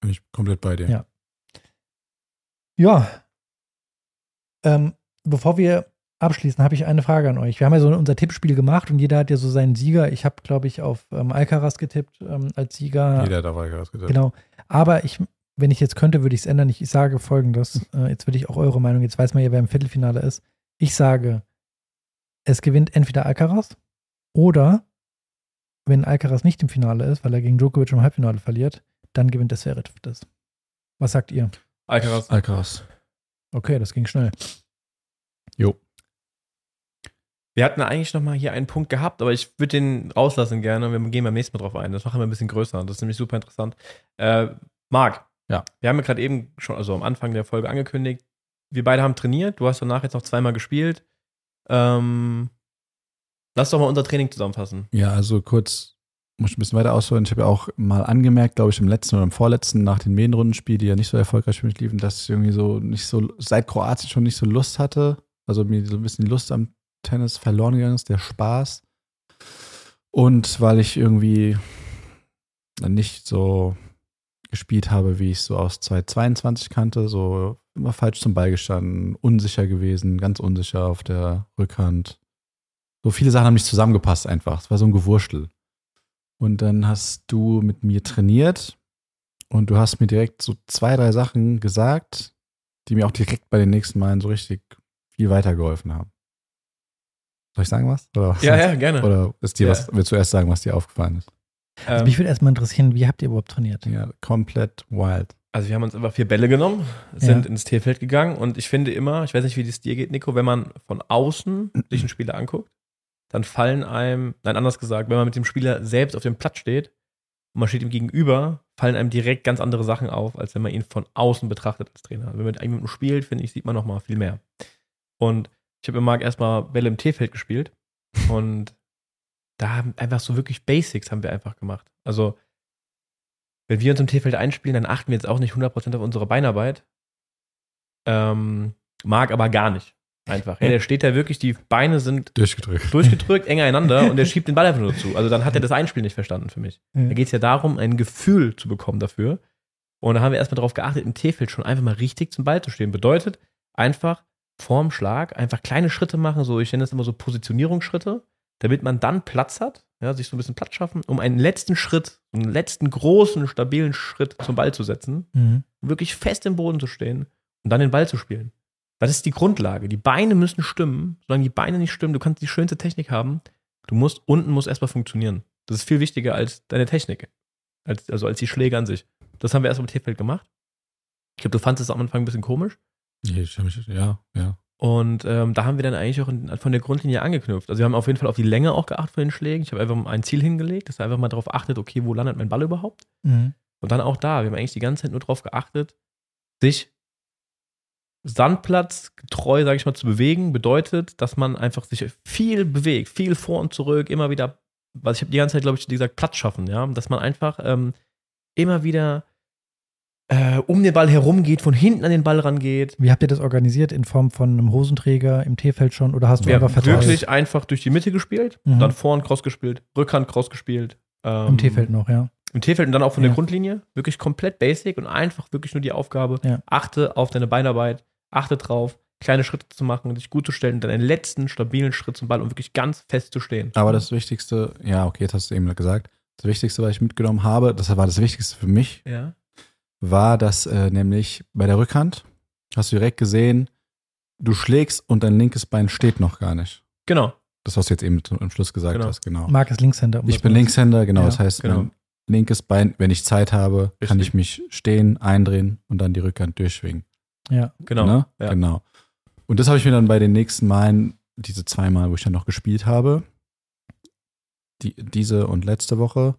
Bin ich komplett bei dir. Ja. Ja. Ähm, bevor wir abschließen, habe ich eine Frage an euch. Wir haben ja so unser Tippspiel gemacht und jeder hat ja so seinen Sieger. Ich habe, glaube ich, auf ähm, Alcaraz getippt ähm, als Sieger. Jeder hat dabei gesagt. Genau. Aber ich, wenn ich jetzt könnte, würde ich es ändern. Ich, ich sage folgendes. Äh, jetzt will ich auch eure Meinung. Jetzt weiß man ja, wer im Viertelfinale ist. Ich sage, es gewinnt entweder Alcaraz oder wenn Alcaraz nicht im Finale ist, weil er gegen Djokovic im Halbfinale verliert, dann gewinnt der Zverev das. Was sagt ihr? Alcaraz. Alcaraz. Okay, das ging schnell. Jo. Wir hatten eigentlich noch mal hier einen Punkt gehabt, aber ich würde den rauslassen gerne und wir gehen beim nächsten Mal drauf ein. Das machen wir ein bisschen größer. Das ist nämlich super interessant. Äh, Marc, Ja. wir haben ja gerade eben schon, also am Anfang der Folge angekündigt, wir beide haben trainiert. Du hast danach jetzt noch zweimal gespielt. Ähm, lass doch mal unser Training zusammenfassen. Ja, also kurz, muss ich ein bisschen weiter ausholen. Ich habe ja auch mal angemerkt, glaube ich, im letzten oder im vorletzten, nach den Medienrundenspielen, die ja nicht so erfolgreich für mich liefen, dass ich irgendwie so nicht so, seit Kroatien schon nicht so Lust hatte. Also mir so ein bisschen Lust am Tennis verloren gegangen ist, der Spaß. Und weil ich irgendwie nicht so gespielt habe, wie ich es so aus 2022 kannte, so immer falsch zum Ball gestanden, unsicher gewesen, ganz unsicher auf der Rückhand. So viele Sachen haben nicht zusammengepasst einfach. Es war so ein Gewurschtel. Und dann hast du mit mir trainiert und du hast mir direkt so zwei, drei Sachen gesagt, die mir auch direkt bei den nächsten Malen so richtig viel weitergeholfen haben. Soll ich sagen was? Oder, was Ja, ja, gerne. Oder ist dir Ja. was, willst du erst sagen, was dir aufgefallen ist? Also Ähm, mich würde erstmal interessieren, wie habt ihr überhaupt trainiert? Ja, komplett wild. Also wir haben uns einfach vier Bälle genommen, sind Ja. ins T-Feld gegangen und ich finde immer, ich weiß nicht, wie das dir geht, Nico, wenn man von außen sich einen Spieler anguckt, dann fallen einem, nein, anders gesagt, wenn man mit dem Spieler selbst auf dem Platz steht und man steht ihm gegenüber, fallen einem direkt ganz andere Sachen auf, als wenn man ihn von außen betrachtet als Trainer. Wenn man mit einem spielt, finde ich, sieht man noch mal viel mehr. Und ich habe mit Marc erstmal Bälle im T-Feld gespielt und da haben einfach so wirklich Basics haben wir einfach gemacht. Also wenn wir uns im T-Feld einspielen, dann achten wir jetzt auch nicht 100% auf unsere Beinarbeit. Ähm, mag aber gar nicht. Einfach. Ja, der steht da wirklich, die Beine sind Durchgedrückt. durchgedrückt, eng einander und der schiebt den Ball einfach nur zu. Also dann hat er das Einspiel nicht verstanden für mich. Ja. Da geht es ja darum, ein Gefühl zu bekommen dafür. Und da haben wir erstmal darauf geachtet, im T-Feld schon einfach mal richtig zum Ball zu stehen. Bedeutet einfach vorm Schlag einfach kleine Schritte machen, so ich nenne das immer so Positionierungsschritte, damit man dann Platz hat, ja, sich so ein bisschen Platz schaffen, um einen letzten Schritt, einen letzten großen, stabilen Schritt zum Ball zu setzen, Mhm. wirklich fest im Boden zu stehen und dann den Ball zu spielen. Das ist die Grundlage. Die Beine müssen stimmen. Solange die Beine nicht stimmen, du kannst die schönste Technik haben. Du musst, unten muss erstmal funktionieren. Das ist viel wichtiger als deine Technik. Als, also als die Schläge an sich. Das haben wir erst im T-Feld gemacht. Ich glaube, du fandest es am Anfang ein bisschen komisch. Ja, ja. Und ähm, da haben wir dann eigentlich auch in, von der Grundlinie angeknüpft. Also wir haben auf jeden Fall auf die Länge auch geachtet von den Schlägen. Ich habe einfach ein Ziel hingelegt, dass er einfach mal darauf achtet, okay, wo landet mein Ball überhaupt? Mhm. Und dann auch da, wir haben eigentlich die ganze Zeit nur darauf geachtet, sich Sandplatz getreu, sage ich mal, zu bewegen, bedeutet, dass man einfach sich viel bewegt, viel vor und zurück, immer wieder, was ich habe die ganze Zeit, glaube ich, gesagt, Platz schaffen, ja, dass man einfach ähm, immer wieder äh, um den Ball herum geht, von hinten an den Ball rangeht. Wie habt ihr das organisiert? In Form von einem Hosenträger im T-Feld schon? Oder hast du Wir einfach haben vertraut? wirklich einfach durch die Mitte gespielt, Mhm. dann Vorhand Cross gespielt, Rückhand Cross gespielt. ähm, Im T-Feld noch, ja. Im T-Feld und dann auch von Ja. der Grundlinie. Wirklich komplett basic und einfach wirklich nur die Aufgabe. Ja. Achte auf deine Beinarbeit, achte drauf, kleine Schritte zu machen und dich gut zu stellen und dann einen letzten stabilen Schritt zum Ball, um wirklich ganz fest zu stehen. Aber das Wichtigste, ja, okay, jetzt hast du eben gesagt, das Wichtigste, was ich mitgenommen habe, das war das Wichtigste für mich, Ja. War, dass äh, nämlich bei der Rückhand hast du direkt gesehen, du schlägst und dein linkes Bein steht noch gar nicht. Genau. Das, was du jetzt eben zum am Schluss gesagt Genau. hast, genau. Marc ist Linkshänder. um Ich das bin Linkshänder, genau. Ja, das heißt, genau. mein linkes Bein, wenn ich Zeit habe, kann Richtig. ich mich stehen, eindrehen und dann die Rückhand durchschwingen. Ja. Genau. Ne? Ja. Genau. Und das habe ich mir dann bei den nächsten Malen diese zweimal, wo ich dann noch gespielt habe, die, diese und letzte Woche, habe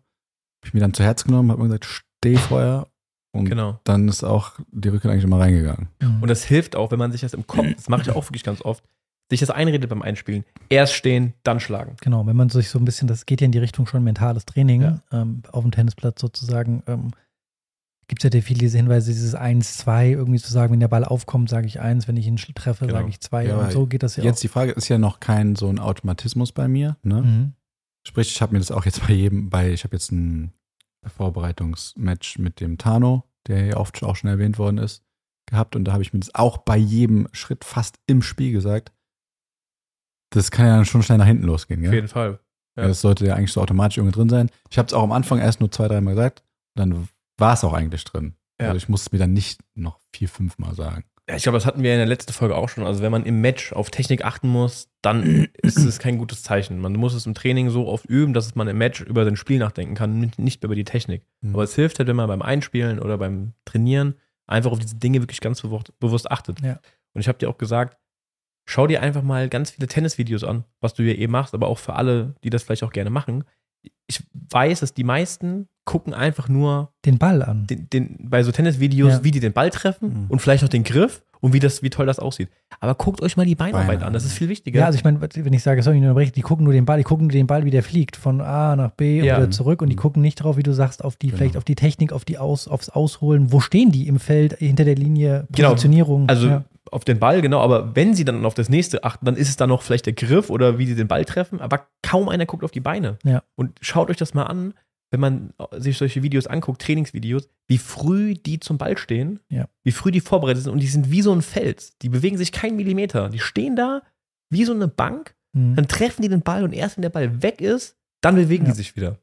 ich mir dann zu Herz genommen, habe mir gesagt, steh vorher. Und Genau. dann ist auch die Rückkehr eigentlich immer reingegangen. Und das hilft auch, wenn man sich das im Kopf, das mache ich auch wirklich ganz oft, sich das einredet beim Einspielen. Erst stehen, dann schlagen. Genau, wenn man sich so ein bisschen, das geht ja in die Richtung schon mentales Training Ja. ähm, auf dem Tennisplatz sozusagen. Ähm, Gibt es ja viele diese Hinweise, dieses 1-2 irgendwie zu sagen, wenn der Ball aufkommt, sage ich 1, wenn ich ihn treffe, Genau. sage ich 2 Ja, und so geht das ja Jetzt die Frage ist ja noch kein so ein Automatismus bei mir. Ne? auch. Mhm. Sprich, ich habe mir das auch jetzt bei jedem, bei, ich habe jetzt ein Vorbereitungsmatch mit dem Tano, der ja oft auch schon erwähnt worden ist, gehabt und da habe ich mir das auch bei jedem Schritt fast im Spiel gesagt. Das kann ja dann schon schnell nach hinten losgehen, Auf gell? jeden Fall. Ja. Das sollte ja eigentlich so automatisch irgendwie drin sein. Ich habe es auch am Anfang erst nur zwei, dreimal gesagt, dann war es auch eigentlich drin. Ja. Also ich muss es mir dann nicht noch vier, fünf Mal sagen. Ja, ich glaube, das hatten wir in der letzten Folge auch schon. Also, wenn man im Match auf Technik achten muss, dann ist es kein gutes Zeichen. Man muss es im Training so oft üben, dass man im Match über sein Spiel nachdenken kann, nicht- über die Technik. Mhm. Aber es hilft halt, wenn man beim Einspielen oder beim Trainieren einfach auf diese Dinge wirklich ganz bewusst, bewusst achtet. Ja. Und ich habe dir auch gesagt, schau dir einfach mal ganz viele Tennisvideos an, was du ja eh machst, aber auch für alle, die das vielleicht auch gerne machen. Ich weiß, dass die meisten gucken einfach nur Den Ball an. den, den, bei so Tennisvideos, Ja. wie die den Ball treffen Mhm. und vielleicht noch den Griff und wie, das, wie toll das aussieht. Aber guckt euch mal die Beinarbeit Beine an, das ist viel wichtiger. Ja, also ich meine, wenn ich sage, sorry, ich unterbreche, die gucken nur den Ball, die gucken nur den Ball, wie der fliegt, von A nach B und Ja. wieder zurück und die Mhm. gucken nicht drauf, wie du sagst, auf die, Genau. vielleicht auf die Technik, auf die Aus, aufs Ausholen. Wo stehen die im Feld, hinter der Linie, Genau. Positionierung? also ja. Auf den Ball, genau, aber wenn sie dann auf das nächste achten, dann ist es dann noch vielleicht der Griff oder wie sie den Ball treffen, aber kaum einer guckt auf die Beine. Ja. Und schaut euch das mal an, wenn man sich solche Videos anguckt, Trainingsvideos, wie früh die zum Ball stehen, Ja. wie früh die vorbereitet sind und die sind wie so ein Fels. Die bewegen sich keinen Millimeter. Die stehen da wie so eine Bank Mhm. Dann treffen die den Ball und erst wenn der Ball weg ist, dann bewegen Ja. die sich wieder.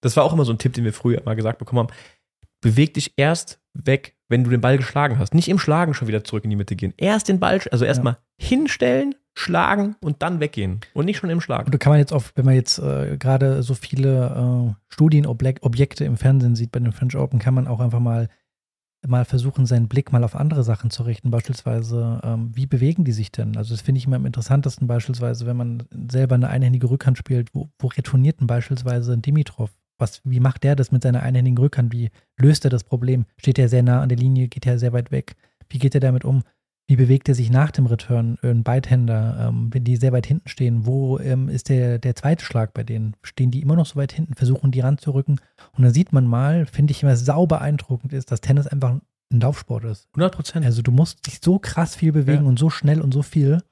Das war auch immer so ein Tipp, den wir früher mal gesagt bekommen haben. Beweg dich erst weg, wenn du den Ball geschlagen hast. Nicht im Schlagen schon wieder zurück in die Mitte gehen. Erst den Ball, also erstmal hinstellen, schlagen und dann weggehen. Und nicht schon im Schlagen. Und da kann man jetzt oft, wenn man jetzt äh, gerade so viele äh, Studienobjekte im Fernsehen sieht bei den French Open, kann man auch einfach mal, mal versuchen, seinen Blick mal auf andere Sachen zu richten. Beispielsweise, ähm, wie bewegen die sich denn? Also das finde ich immer am interessantesten beispielsweise, wenn man selber eine einhändige Rückhand spielt, wo, wo retourniert denn beispielsweise ein Dimitrov? Was, wie macht der das mit seiner einhändigen Rückhand? Wie löst er das Problem? Steht er sehr nah an der Linie? Geht er sehr weit weg? Wie geht er damit um? Wie bewegt er sich nach dem Return? Ein Beidhänder, ähm, wenn die sehr weit hinten stehen, wo ähm, ist der, der zweite Schlag bei denen? Stehen die immer noch so weit hinten, versuchen die ranzurücken? Und dann sieht man mal, finde ich immer sau beeindruckend ist, dass Tennis einfach ein Laufsport ist. 100 Prozent. Also du musst dich so krass viel bewegen Ja. und so schnell und so viel,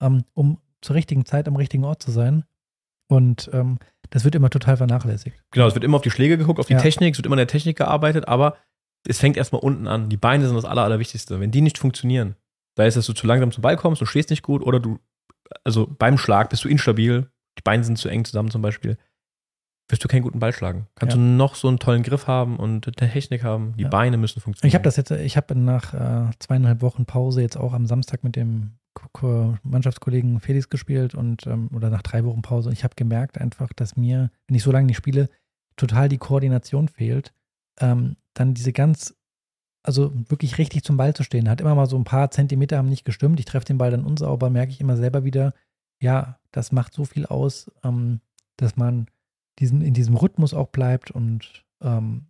ähm, um zur richtigen Zeit am richtigen Ort zu sein. Und ähm, das wird immer total vernachlässigt. Genau, es wird immer auf die Schläge geguckt, auf die Ja. Technik, es wird immer an der Technik gearbeitet, aber es fängt erstmal unten an. Die Beine sind das Aller, Allerwichtigste. Wenn die nicht funktionieren, sei es, dass du zu langsam zum Ball kommst, du stehst nicht gut oder du, also beim Schlag bist du instabil, die Beine sind zu eng zusammen zum Beispiel, wirst du keinen guten Ball schlagen. Kannst Ja. du noch so einen tollen Griff haben und eine Technik haben, die Ja. Beine müssen funktionieren. Ich habe das jetzt, ich habe nach äh, zweieinhalb Wochen Pause jetzt auch am Samstag mit dem Mannschaftskollegen Felix gespielt und ähm, oder nach drei Wochen Pause. Ich habe gemerkt einfach, dass mir, wenn ich so lange nicht spiele, total die Koordination fehlt. Ähm, dann diese ganz, also wirklich richtig zum Ball zu stehen, hat immer mal so ein paar Zentimeter haben nicht gestimmt. Ich treffe den Ball dann unsauber, merke ich immer selber wieder, ja, das macht so viel aus, ähm, dass man diesen, in diesem Rhythmus auch bleibt und ähm,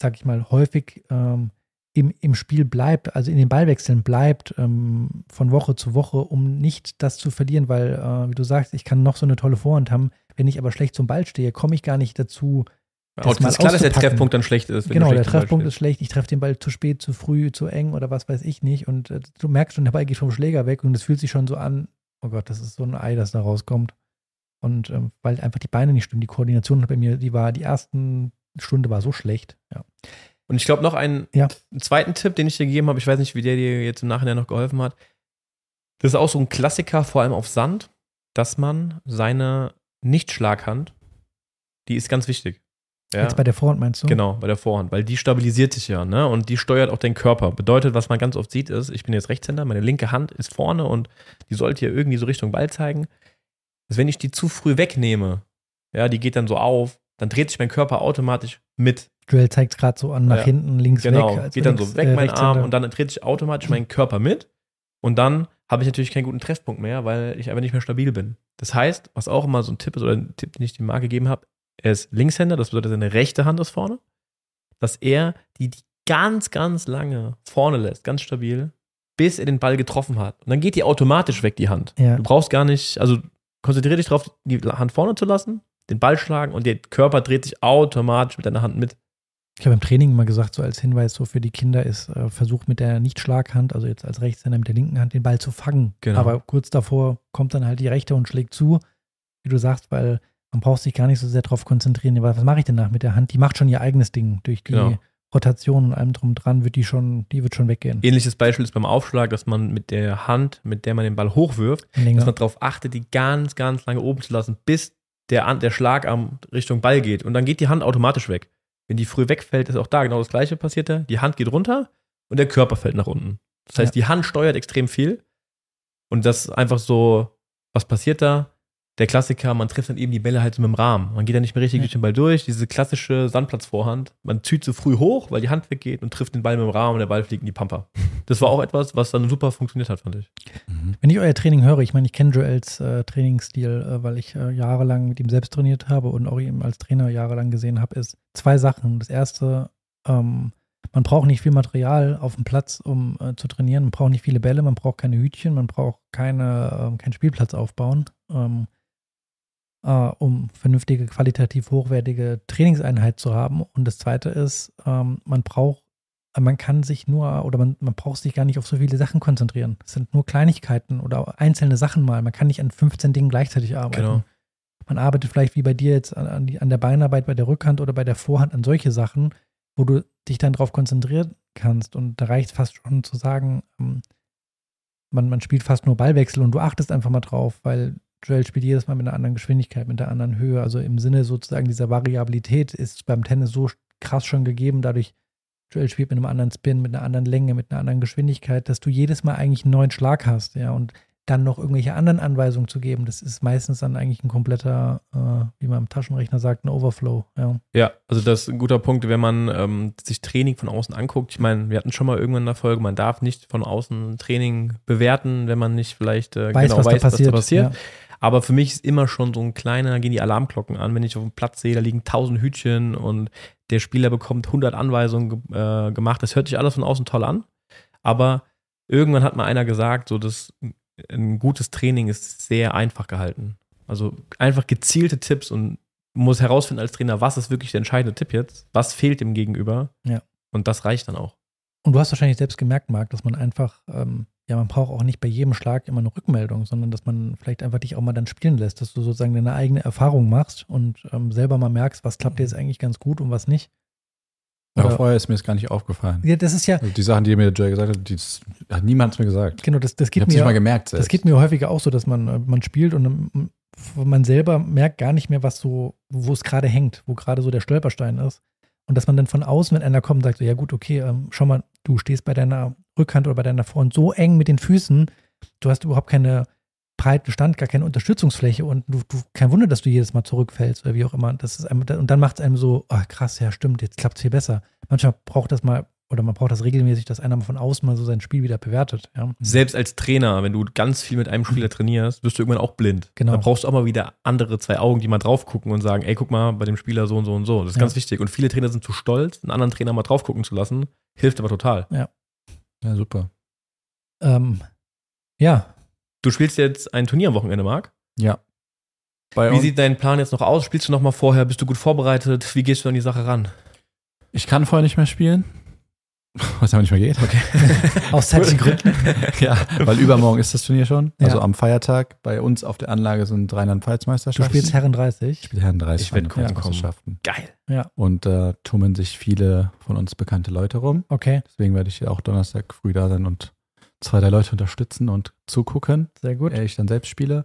sag ich mal, häufig ähm, im, im Spiel bleibt, also in den Ballwechseln bleibt ähm, von Woche zu Woche, um nicht das zu verlieren, weil, äh, wie du sagst, ich kann noch so eine tolle Vorhand haben, wenn ich aber schlecht zum Ball stehe, komme ich gar nicht dazu. Auch das mal ist klar, dass der. Treffpunkt dann schlecht ist. wenn genau, der Treffpunkt ist schlecht, ich treffe den Ball zu spät, zu früh, zu eng oder was weiß ich nicht und äh, du merkst schon, der Ball geht vom Schläger weg und es fühlt sich schon so an, oh Gott, das ist so ein Ei, das da rauskommt. Und ähm, weil einfach die Beine nicht stimmen, die Koordination bei mir, die war, die ersten Stunde war so schlecht. Ja. Und ich glaube, noch einen, Ja. zweiten Tipp, den ich dir gegeben habe, ich weiß nicht, wie der dir jetzt im Nachhinein noch geholfen hat. Das ist auch so ein Klassiker, vor allem auf Sand, dass man seine Nichtschlaghand, die ist ganz wichtig. Ja, Jetzt bei der Vorhand meinst du? genau, bei der Vorhand, weil die stabilisiert sich ja, ne? Und die steuert auch den Körper. Bedeutet, was man ganz oft sieht, ist, ich bin jetzt Rechtshänder, meine linke Hand ist vorne und die sollte ja irgendwie so Richtung Ball zeigen. Dass wenn ich die zu früh wegnehme, ja, die geht dann so auf, dann dreht sich mein Körper automatisch mit. Joel zeigt gerade so an, nach Ja. hinten, links Genau, weg. geht dann links, so weg, äh, mein Arm, Rechtshänder. und dann dreht sich automatisch mein Körper mit. Und dann habe ich natürlich keinen guten Treffpunkt mehr, weil ich einfach nicht mehr stabil bin. Das heißt, was auch immer so ein Tipp ist oder ein Tipp, den ich dem Marc gegeben habe, er ist Linkshänder, das bedeutet, seine rechte Hand ist vorne, dass er die, die ganz, ganz lange vorne lässt, ganz stabil, bis er den Ball getroffen hat. Und dann geht die automatisch weg, die Hand. Ja. Du brauchst gar nicht, also konzentriere dich darauf, die Hand vorne zu lassen, den Ball schlagen und der Körper dreht sich automatisch mit deiner Hand mit. Ich habe im Training immer gesagt, so als Hinweis so für die Kinder ist, äh, versucht mit der Nicht-Schlaghand, also jetzt als Rechtshänder mit der linken Hand, den Ball zu fangen. Genau. Aber kurz davor kommt dann halt die rechte und schlägt zu, wie du sagst, weil man braucht sich gar nicht so sehr darauf konzentrieren. Weil Was mache ich denn nach mit der Hand? Die macht schon ihr eigenes Ding. Durch die Genau. Rotation und allem drum dran wird die schon, die wird schon weggehen. Ähnliches Beispiel ist beim Aufschlag, dass man mit der Hand, mit der man den Ball hochwirft, dass Länger. man darauf achtet, die ganz, ganz lange oben zu lassen, bis der, der Schlagarm Richtung Ball geht. Und dann geht die Hand automatisch weg. Wenn die früh wegfällt, ist auch da genau das Gleiche passiert. Da. Die Hand geht runter und der Körper fällt nach unten. Das heißt, die Hand steuert extrem viel. Und das ist einfach so, was passiert da? Der Klassiker, man trifft dann eben die Bälle halt so mit dem Rahmen. Man geht dann nicht mehr richtig Ja. durch den Ball durch. Diese klassische Sandplatzvorhand. Man zieht zu früh hoch, weil die Hand weggeht und trifft den Ball mit dem Rahmen und der Ball fliegt in die Pampa. Das war auch etwas, was dann super funktioniert hat, fand ich. Mhm. Wenn ich euer Training höre, ich meine, ich kenne Joels äh, Trainingsstil, äh, weil ich äh, jahrelang mit ihm selbst trainiert habe und auch ihn als Trainer jahrelang gesehen habe, ist zwei Sachen. Das erste, ähm, man braucht nicht viel Material auf dem Platz, um äh, zu trainieren. Man braucht nicht viele Bälle, man braucht keine Hütchen, man braucht keine, ähm, keinen Spielplatz aufbauen, ähm, äh, um vernünftige, qualitativ hochwertige Trainingseinheit zu haben. Und das zweite ist, ähm, man braucht man kann sich nur oder man, man braucht sich gar nicht auf so viele Sachen konzentrieren. Es sind nur Kleinigkeiten oder einzelne Sachen mal. Man kann nicht an 15 Dingen gleichzeitig arbeiten. Genau. Man arbeitet vielleicht wie bei dir jetzt an, an, die, an der Beinarbeit, bei der Rückhand oder bei der Vorhand an solche Sachen, wo du dich dann drauf konzentrieren kannst. Und da reicht fast schon zu sagen, ähm, man, man spielt fast nur Ballwechsel und du achtest einfach mal drauf, weil Joel spielt jedes Mal mit einer anderen Geschwindigkeit, mit einer anderen Höhe. Also im Sinne sozusagen dieser Variabilität ist beim Tennis so krass schon gegeben, dadurch Joel spielt mit einem anderen Spin, mit einer anderen Länge, mit einer anderen Geschwindigkeit, dass du jedes Mal eigentlich einen neuen Schlag hast, ja, und dann noch irgendwelche anderen Anweisungen zu geben, das ist meistens dann eigentlich ein kompletter, äh, wie man im Taschenrechner sagt, ein Overflow, ja. Ja, also das ist ein guter Punkt, wenn man ähm, sich Training von außen anguckt. Ich meine, wir hatten schon mal irgendwann in der Folge, man darf nicht von außen Training bewerten, wenn man nicht vielleicht äh, Weiß, genau was, weiß, da passiert. was da passiert. Ja. Aber für mich ist immer schon so ein kleiner, gehen die Alarmglocken an, wenn ich auf dem Platz sehe, da liegen tausend Hütchen und der Spieler bekommt 100 Anweisungen ge äh, gemacht. Das hört sich alles von außen toll an. Aber irgendwann hat mal einer gesagt, so das ein gutes Training ist sehr einfach gehalten. Also einfach gezielte Tipps und muss herausfinden als Trainer, was ist wirklich der entscheidende Tipp jetzt, was fehlt dem Gegenüber. Ja. Und das reicht dann auch. Und du hast wahrscheinlich selbst gemerkt, Marc, dass man einfach, ähm, ja, man braucht auch nicht bei jedem Schlag immer eine Rückmeldung, sondern dass man vielleicht einfach dich auch mal dann spielen lässt, dass du sozusagen deine eigene Erfahrung machst und ähm, selber mal merkst, was klappt jetzt eigentlich ganz gut und was nicht. Aber Oder- vorher ist mir das gar nicht aufgefallen. Ja, das ist ja, Also die Sachen, die mir Joel gesagt hat, die hat niemand mir gesagt. genau, das, das Ich geht habe es nicht mal mir, gemerkt selbst. das geht mir häufiger auch so, dass man, äh, man spielt und ähm, man selber merkt gar nicht mehr, was so, wo es gerade hängt, wo gerade so der Stolperstein ist. Und dass man dann von außen, wenn einer kommt sagt, so, ja gut, okay, ähm, schau mal, du stehst bei deiner Rückhand oder bei deiner Vorhand so eng mit den Füßen, du hast überhaupt keine breiten Stand, gar keine Unterstützungsfläche und du, du kein Wunder, dass du jedes Mal zurückfällst oder wie auch immer. Das ist einem, und dann macht es einem so, ah krass, ja stimmt, jetzt klappt es viel besser. Manchmal braucht das mal, oder man braucht das regelmäßig, dass einer mal von außen mal so sein Spiel wieder bewertet. Ja. Selbst als Trainer, wenn du ganz viel mit einem Spieler trainierst, wirst du irgendwann auch blind. Genau. Da brauchst du auch mal wieder andere zwei Augen, die mal drauf gucken und sagen, ey, guck mal, bei dem Spieler so und so und so. Das ist Ja. ganz wichtig. Und viele Trainer sind zu stolz, einen anderen Trainer mal drauf gucken zu lassen. Hilft aber total. ja, super. Ähm, ja, Du spielst jetzt ein Turnier am Wochenende, Marc. Ja. Bei Wie sieht dein Plan jetzt noch aus? Spielst du noch mal vorher? Bist du gut vorbereitet? Wie gehst du an die Sache ran? ich kann vorher nicht mehr spielen. Was aber nicht mehr geht. Okay. aus zeitlichen Gründen. ja, weil übermorgen ist das Turnier schon. Ja. Also am Feiertag. Bei uns auf der Anlage sind Du Rheinland-Pfalz-Meisterschaften. spielst Herren 30. Ich spiele Herren 30 Ich werd gucken kommen. Meisterschaften. Geil. Und da tummeln sich viele von uns bekannte Leute rum. Okay, Deswegen werde ich auch Donnerstag früh da sein und zwei, drei Leute unterstützen und zugucken, sehr gut. ehe ich dann selbst spiele.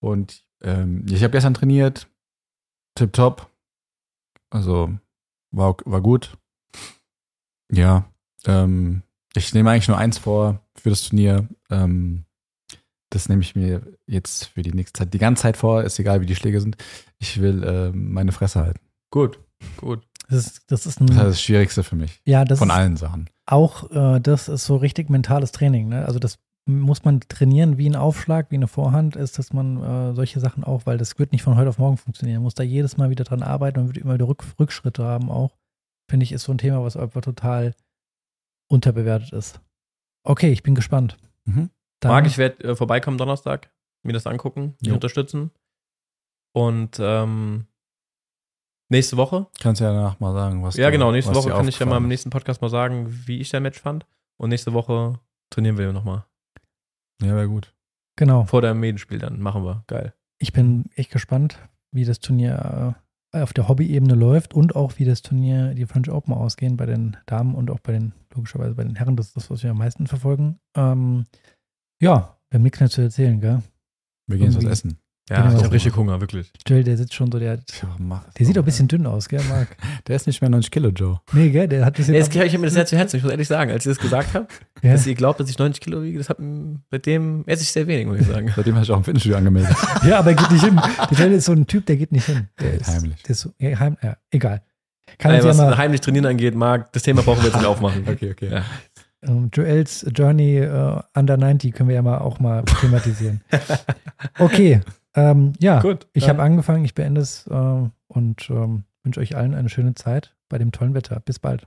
Und ähm, ich habe gestern trainiert. Tipptopp. Also war, war gut. Ja. Ähm, ich nehme eigentlich nur eins vor für das Turnier. Ähm, das nehme ich mir jetzt für die nächste Zeit die ganze Zeit vor. Ist egal, wie die Schläge sind. Ich will ähm, meine Fresse halten. Gut. Gut. Das ist, das ist ein, Das ist das Schwierigste für mich. ja, das Von allen Sachen. auch, äh, das ist so richtig mentales Training. Ne? Also das muss man trainieren wie ein Aufschlag, wie eine Vorhand, ist, dass man äh, solche Sachen auch, weil das wird nicht von heute auf morgen funktionieren. Man muss da jedes Mal wieder dran arbeiten und wird immer wieder Rück, Rückschritte haben auch. Finde ich, ist so ein Thema, was einfach total unterbewertet ist. Okay, ich bin gespannt. Mhm. Marc, ich werde äh, vorbeikommen Donnerstag, mir das angucken, mich unterstützen. Und ähm, nächste Woche, Kannst ja danach mal sagen, was ja du- genau, nächste Woche kann ich ja mal im nächsten Podcast mal sagen, wie ich dein Match fand. Und nächste Woche trainieren wir nochmal. Ja, wäre gut. Genau. Vor dem Medenspiel dann. Machen wir. Geil. Ich bin echt gespannt, wie das Turnier äh, auf der Hobby-Ebene läuft und auch wie das Turnier, die French Open ausgehen bei den Damen und auch bei den, logischerweise bei den Herren. Das ist das, was wir am meisten verfolgen. Ähm, ja, wir haben nichts mehr zu erzählen, gell? Wir gehen jetzt was essen. Ja, Genau. ich habe richtig Hunger, wirklich. Joel, der sitzt schon so, der, Ja, mach es der sieht doch, auch ein bisschen dünn aus, gell, Marc? Der ist nicht mehr 90 Kilo, Joe. Nee, gell, der hat das Jetzt ich mir das sehr zu Herzen. Ich muss ehrlich sagen, als ihr das gesagt habt, ja. dass ihr glaubt, dass ich 90 Kilo wiege, das hat mit dem esse ich sehr wenig, muss ich sagen. Seitdem hast du auch im Fitnessstudio angemeldet. ja, aber er geht nicht hin. Der Joel ist so ein Typ, der geht nicht hin. Der ist, Heimlich. Der ist so, ja, heim, ja, egal. Kann uns ja was mal heimlich trainieren angeht, Marc, das Thema brauchen wir jetzt nicht aufmachen. Okay, okay. Ja. ähm, Joels Journey äh, Under 90 können wir ja mal auch mal thematisieren. Okay, ähm, ja, Gut. ich habe angefangen, ich beende es äh, und ähm, wünsche euch allen eine schöne Zeit bei dem tollen Wetter. Bis bald.